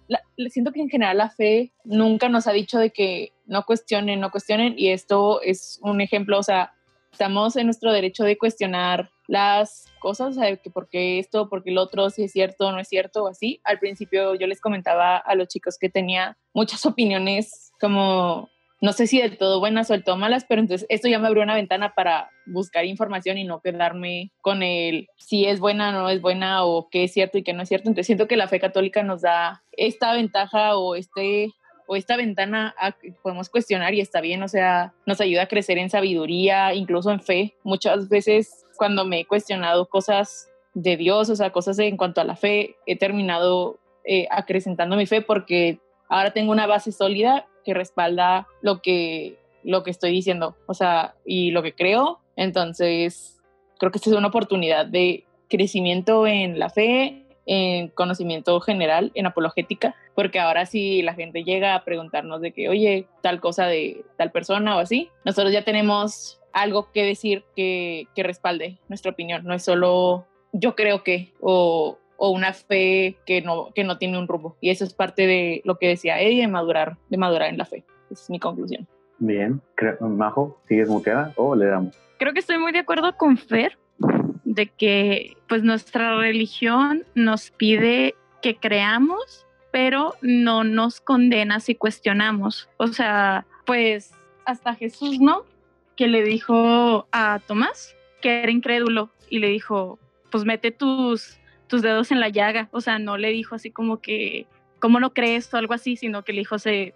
siento que en general la fe nunca nos ha dicho de que no cuestionen, no cuestionen y esto es un ejemplo, o sea, estamos en nuestro derecho de cuestionar las cosas, o sea, que por qué esto, por qué el otro, si es cierto no es cierto o así. Al principio yo les comentaba a los chicos que tenía muchas opiniones como, no sé si del todo buenas o del todo malas, pero entonces esto ya me abrió una ventana para buscar información y no quedarme con el si es buena o no es buena o qué es cierto y qué no es cierto. Entonces siento que la fe católica nos da esta ventaja o este o esta ventana podemos cuestionar y está bien, o sea, nos ayuda a crecer en sabiduría, incluso en fe. Muchas veces cuando me he cuestionado cosas de Dios, o sea, cosas en cuanto a la fe, he terminado eh, acrecentando mi fe porque ahora tengo una base sólida que respalda lo que, lo que estoy diciendo, o sea, y lo que creo. Entonces, creo que esta es una oportunidad de crecimiento en la fe, en conocimiento general, en apologética, porque ahora si la gente llega a preguntarnos de que, oye, tal cosa de tal persona o así, nosotros ya tenemos algo que decir que, que respalde nuestra opinión, no es solo yo creo que o, o, una fe que no, que no tiene un rumbo. Y eso es parte de lo que decía ella, de madurar, de madurar en la fe. Esa es mi conclusión. Bien, Majo, ¿sigues muteada o le damos? Creo que estoy muy de acuerdo con Fer de que pues nuestra religión nos pide que creamos, pero no nos condena si cuestionamos. O sea, pues hasta Jesús, ¿no? Que le dijo a Tomás que era incrédulo y le dijo, pues mete tus, tus dedos en la llaga. O sea, no le dijo así como que, ¿cómo no crees? o algo así, sino que le dijo, si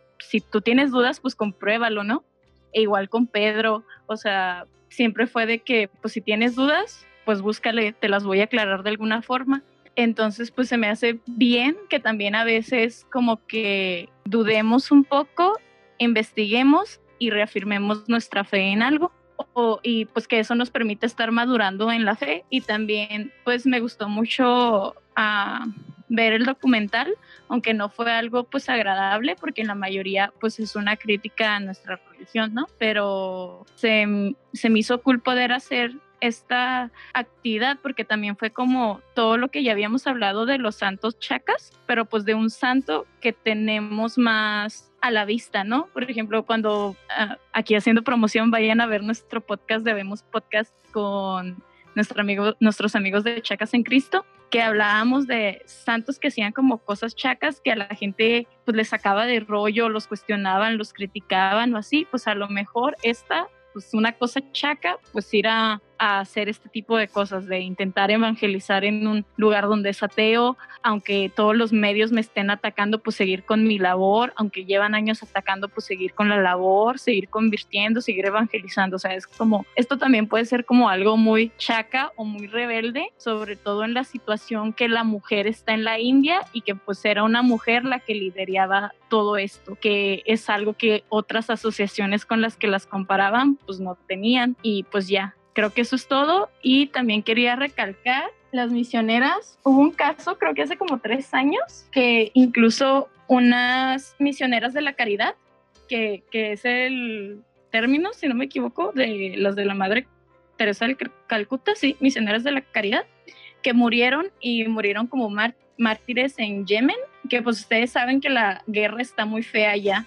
tú tienes dudas, pues compruébalo, ¿no? E igual con Pedro, o sea, siempre fue de que, pues si tienes dudas, pues búscale, te las voy a aclarar de alguna forma. Entonces, pues se me hace bien que también a veces como que dudemos un poco, investiguemos y reafirmemos nuestra fe en algo. O, y pues que eso nos permite estar madurando en la fe y también pues me gustó mucho ah, ver el documental, aunque no fue algo pues agradable porque en la mayoría pues es una crítica a nuestra religión, ¿no? Pero se, se me hizo cool poder hacer esta actividad porque también fue como todo lo que ya habíamos hablado de los santos chacas, pero pues de un santo que tenemos más a la vista, ¿no? Por ejemplo, cuando ah, aquí haciendo promoción vayan a ver nuestro podcast, debemos podcast con nuestro amigo, nuestros amigos de Chacas en Cristo, que hablábamos de santos que hacían como cosas chacas que a la gente pues les sacaba de rollo, los cuestionaban, los criticaban o así, pues a lo mejor esta pues una cosa chaca, pues ir a, hacer este tipo de cosas, de intentar evangelizar en un lugar donde es ateo, aunque todos los medios me estén atacando, pues seguir con mi labor, aunque llevan años atacando, pues seguir con la labor, seguir convirtiendo, seguir evangelizando. O sea, es como, esto también puede ser como algo muy chaca o muy rebelde, sobre todo en la situación que la mujer está en la India y que pues era una mujer la que lideraba todo esto, que es algo que otras asociaciones con las que las comparaban pues no tenían y pues ya, creo que eso es todo. Y también quería recalcar las misioneras, hubo un caso creo que hace como tres años que incluso unas misioneras de la caridad, que, que es el término, si no me equivoco, de las de la Madre Teresa del Calcuta, sí, misioneras de la caridad, que murieron y murieron como mártires en Yemen que pues ustedes saben que la guerra está muy fea allá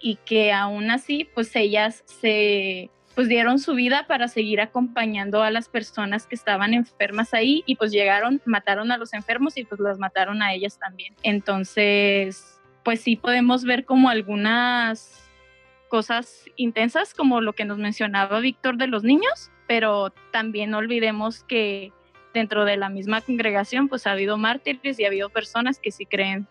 y que aún así pues ellas se pues dieron su vida para seguir acompañando a las personas que estaban enfermas ahí y pues llegaron, mataron a los enfermos y pues las mataron a ellas también. Entonces, pues sí podemos ver como algunas cosas intensas como lo que nos mencionaba Víctor de los niños, pero también no olvidemos que dentro de la misma congregación, pues ha habido mártires y ha habido personas que sí creen,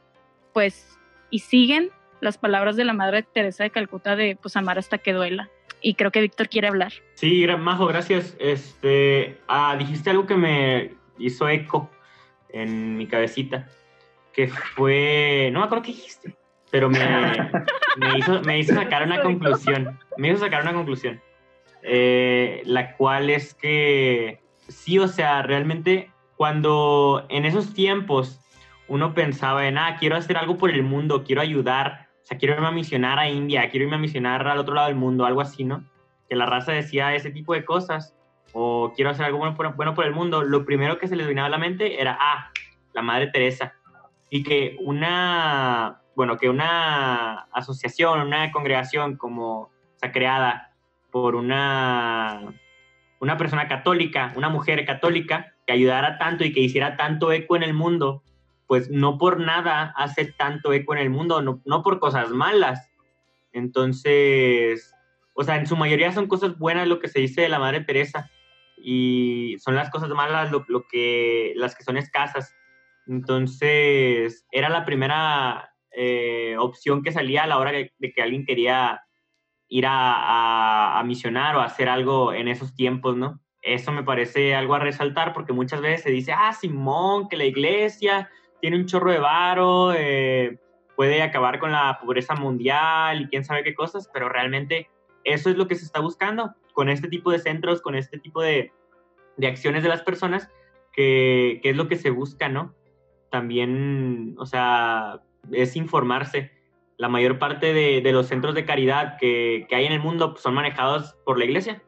pues, y siguen las palabras de la Madre Teresa de Calcuta de, pues, amar hasta que duela. Y creo que Víctor quiere hablar. Sí, Majo, gracias. Este, ah, dijiste algo que me hizo eco en mi cabecita, que fue, no me acuerdo qué dijiste, pero me, me, hizo, me hizo sacar una conclusión, me hizo sacar una conclusión, eh, la cual es que sí, o sea, realmente cuando en esos tiempos uno pensaba en, ah, quiero hacer algo por el mundo, quiero ayudar, o sea, quiero irme a misionar a India, quiero irme a misionar al otro lado del mundo, algo así, ¿no? Que la raza decía ese tipo de cosas, o quiero hacer algo bueno por, bueno por el mundo, lo primero que se les venía a la mente era, ah, la Madre Teresa. Y que una, bueno, que una asociación, una congregación como, o sea, creada por una una persona católica, una mujer católica, que ayudara tanto y que hiciera tanto eco en el mundo, pues no por nada hace tanto eco en el mundo, no, por cosas malas. Entonces, o sea, en su mayoría son cosas buenas lo que se dice de la Madre Teresa y son las cosas malas lo, que, las que son escasas. Entonces, era la primera eh, opción que salía a la hora de que alguien quería ir a, a, misionar o hacer algo en esos tiempos, ¿no? Eso me parece algo a resaltar porque muchas veces se dice, ah, Simón, que la iglesia tiene un chorro de varo, eh, puede acabar con la pobreza mundial y quién sabe qué cosas, pero realmente eso es lo que se está buscando con este tipo de centros, con este tipo de, de acciones de las personas, que, que, es lo que se busca, ¿no? También, o sea, es informarse la mayor parte de, los centros de caridad que, hay en el mundo son manejados por la iglesia.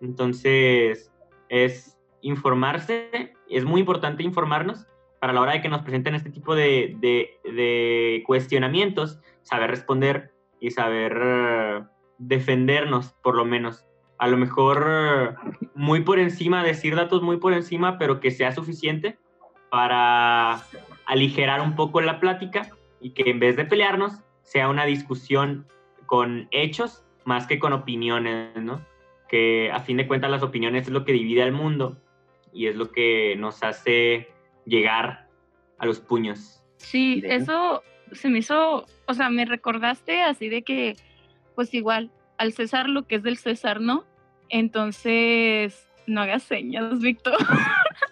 Entonces, es informarse, es muy importante informarnos para la hora de que nos presenten este tipo de, cuestionamientos, saber responder y saber eh, defendernos, por lo menos. A lo mejor muy por encima, decir datos muy por encima, pero que sea suficiente para aligerar un poco la plática y que en vez de pelearnos, sea una discusión con hechos más que con opiniones, ¿no? Que a fin de cuentas las opiniones es lo que divide al mundo y es lo que nos hace llegar a los puños. Sí, eso se me hizo, o sea, me recordaste así de que, pues igual, al César lo que es del César, ¿no? Entonces, no hagas señas, Víctor.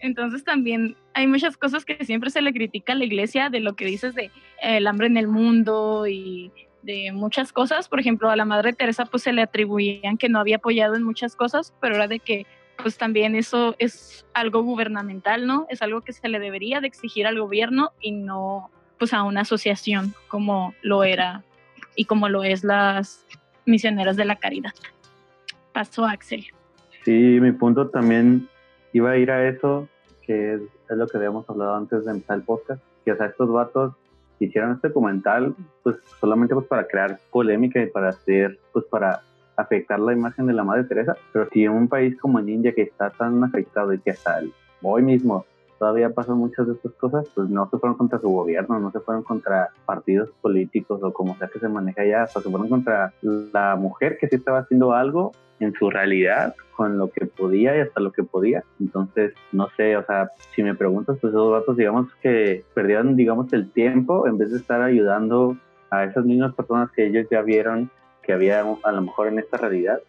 Entonces también hay muchas cosas que siempre se le critica a la iglesia de lo que dices de eh, el hambre en el mundo y de muchas cosas. Por ejemplo, a la Madre Teresa pues se le atribuían que no había apoyado en muchas cosas, pero era de que pues también eso es algo gubernamental, ¿no? Es algo que se le debería de exigir al gobierno y no pues a una asociación como lo era y como lo es las misioneras de la caridad. Paso a Axel. Sí, mi punto también iba a ir a eso, que es, lo que habíamos hablado antes de empezar el podcast, que o sea, estos vatos hicieron este documental pues solamente pues para crear polémica y para hacer, pues para afectar la imagen de la Madre Teresa, pero si en un país como en India que está tan afectado y que hasta hoy mismo todavía pasan muchas de estas cosas, pues no se fueron contra su gobierno, no se fueron contra partidos políticos o como sea que se maneja allá, se fueron contra la mujer que sí estaba haciendo algo en su realidad, con lo que podía y hasta lo que podía. Entonces, no sé, o sea, si me preguntas, pues esos datos, digamos que perdieron, digamos, el tiempo en vez de estar ayudando a esas mismas personas que ellos ya vieron que había a lo mejor en esta realidad,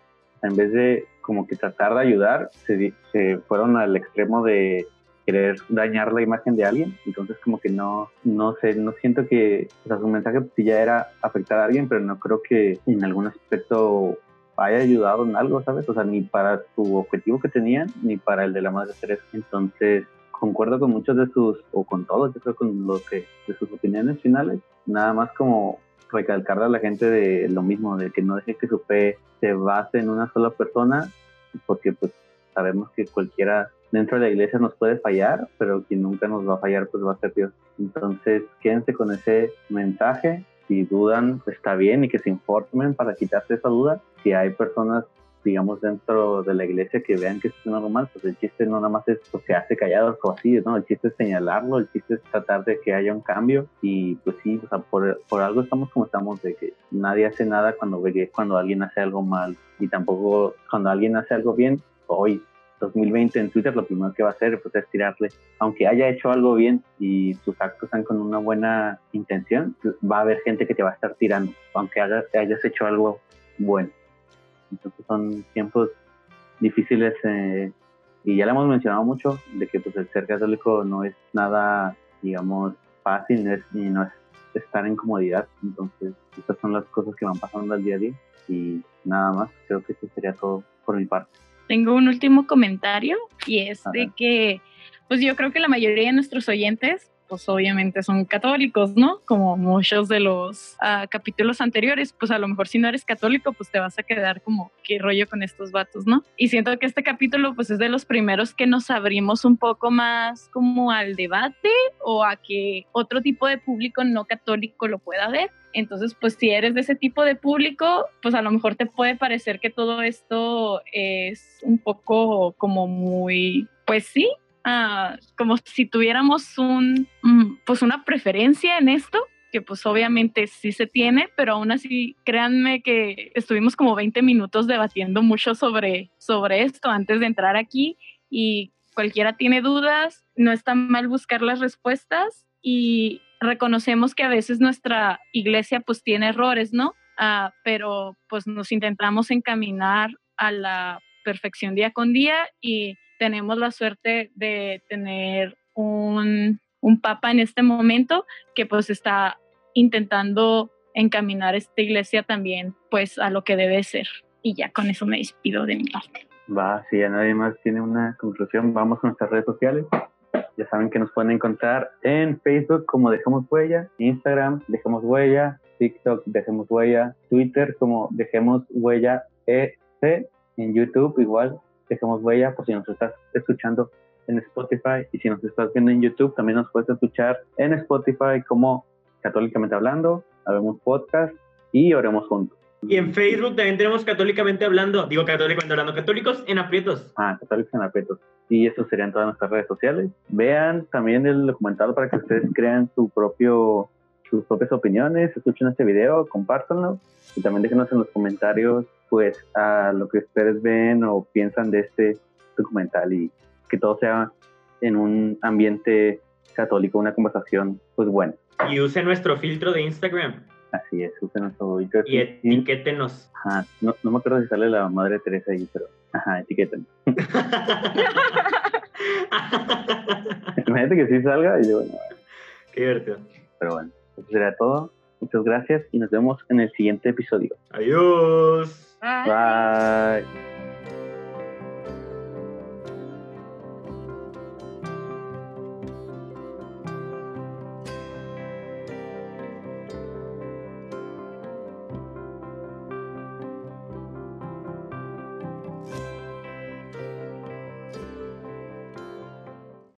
en vez de como que tratar de ayudar, se, se fueron al extremo de querer dañar la imagen de alguien. Entonces como que no, no sé, no siento que o sea, su mensaje pues, ya era afectar a alguien, pero no creo que en algún aspecto haya ayudado en algo, ¿sabes? O sea, ni para su objetivo que tenían, ni para el de la Madre Teresa. Entonces, concuerdo con muchos de sus, o con todos, yo creo con lo que, de sus opiniones finales, nada más como recalcarle a la gente de lo mismo, de que no deje que su fe se base en una sola persona, porque pues sabemos que cualquiera dentro de la iglesia nos puede fallar, pero quien nunca nos va a fallar pues va a ser Dios. Entonces quédense con ese mensaje, si dudan está bien y que se informen para quitarse esa duda. Si hay personas digamos, dentro de la iglesia que vean que es normal, pues el chiste no nada más es pues, que hace callados o así, ¿no? El chiste es señalarlo, el chiste es tratar de que haya un cambio y pues sí, o sea, por, por algo estamos como estamos, de que nadie hace nada cuando, ve, cuando alguien hace algo mal y tampoco cuando alguien hace algo bien, hoy 2020 en Twitter, lo primero que va a hacer pues, es tirarle, aunque haya hecho algo bien y sus actos están con una buena intención, va a haber gente que te va a estar tirando, aunque hayas hecho algo bueno. Entonces son tiempos difíciles eh, y ya lo hemos mencionado mucho, de que pues el ser católico no es nada, digamos, fácil y no es estar en comodidad. Entonces, estas son las cosas que van pasando al día a día y nada más, creo que eso sería todo por mi parte. Tengo un último comentario y es de que, pues yo creo que la mayoría de nuestros oyentes pues obviamente son católicos, ¿no? Como muchos de los ah, capítulos anteriores, pues a lo mejor si no eres católico, pues te vas a quedar como, ¿qué rollo con estos vatos, no? Y siento que este capítulo, pues es de los primeros que nos abrimos un poco más como al debate o a que otro tipo de público no católico lo pueda ver. Entonces, pues si eres de ese tipo de público, pues a lo mejor te puede parecer que todo esto es un poco como muy, pues sí, Ah, como si tuviéramos un, mm, pues una preferencia en esto, que pues obviamente sí se tiene, pero aún así créanme que estuvimos como 20 minutos debatiendo mucho sobre, sobre esto antes de entrar aquí y cualquiera tiene dudas, no está mal buscar las respuestas y reconocemos que a veces nuestra iglesia pues tiene errores, ¿no? Ah, pero pues nos intentamos encaminar a la perfección día con día y tenemos la suerte de tener un, un papa en este momento que pues está intentando encaminar esta iglesia también pues a lo que debe ser. Y ya con eso me despido de mi parte. Va, si ya nadie más tiene una conclusión, vamos a nuestras redes sociales. Ya saben que nos pueden encontrar en Facebook como Dejemos Huella, Instagram Dejemos Huella, TikTok Dejemos Huella, Twitter como Dejemos Huella EC, en YouTube igual Dejemos Huella, por si nos estás escuchando en Spotify y si nos estás viendo en YouTube, también nos puedes escuchar en Spotify como Católicamente Hablando, Habemos Podcast y Oremos Juntos. Y en Facebook también tenemos Católicamente Hablando, digo Católicamente Hablando, Católicos en Aprietos. Ah, Católicos en Aprietos. Y eso serían todas nuestras redes sociales. Vean también el documental para que ustedes crean su propio sus propias opiniones, escuchen este video, compártanlo y también déjenos en los comentarios pues a lo que ustedes ven o piensan de este documental y que todo sea en un ambiente católico, una conversación pues buena. Y use nuestro filtro de Instagram. Así es, use nuestro filtro. Y etiquétenos. Ajá, no, no, me acuerdo si sale la Madre Teresa ahí, pero ajá, etiquétenos. Imagínate que sí salga y yo, bueno. Qué divertido. Pero bueno, eso sería todo. Muchas gracias y nos vemos en el siguiente episodio. Adiós. 拜。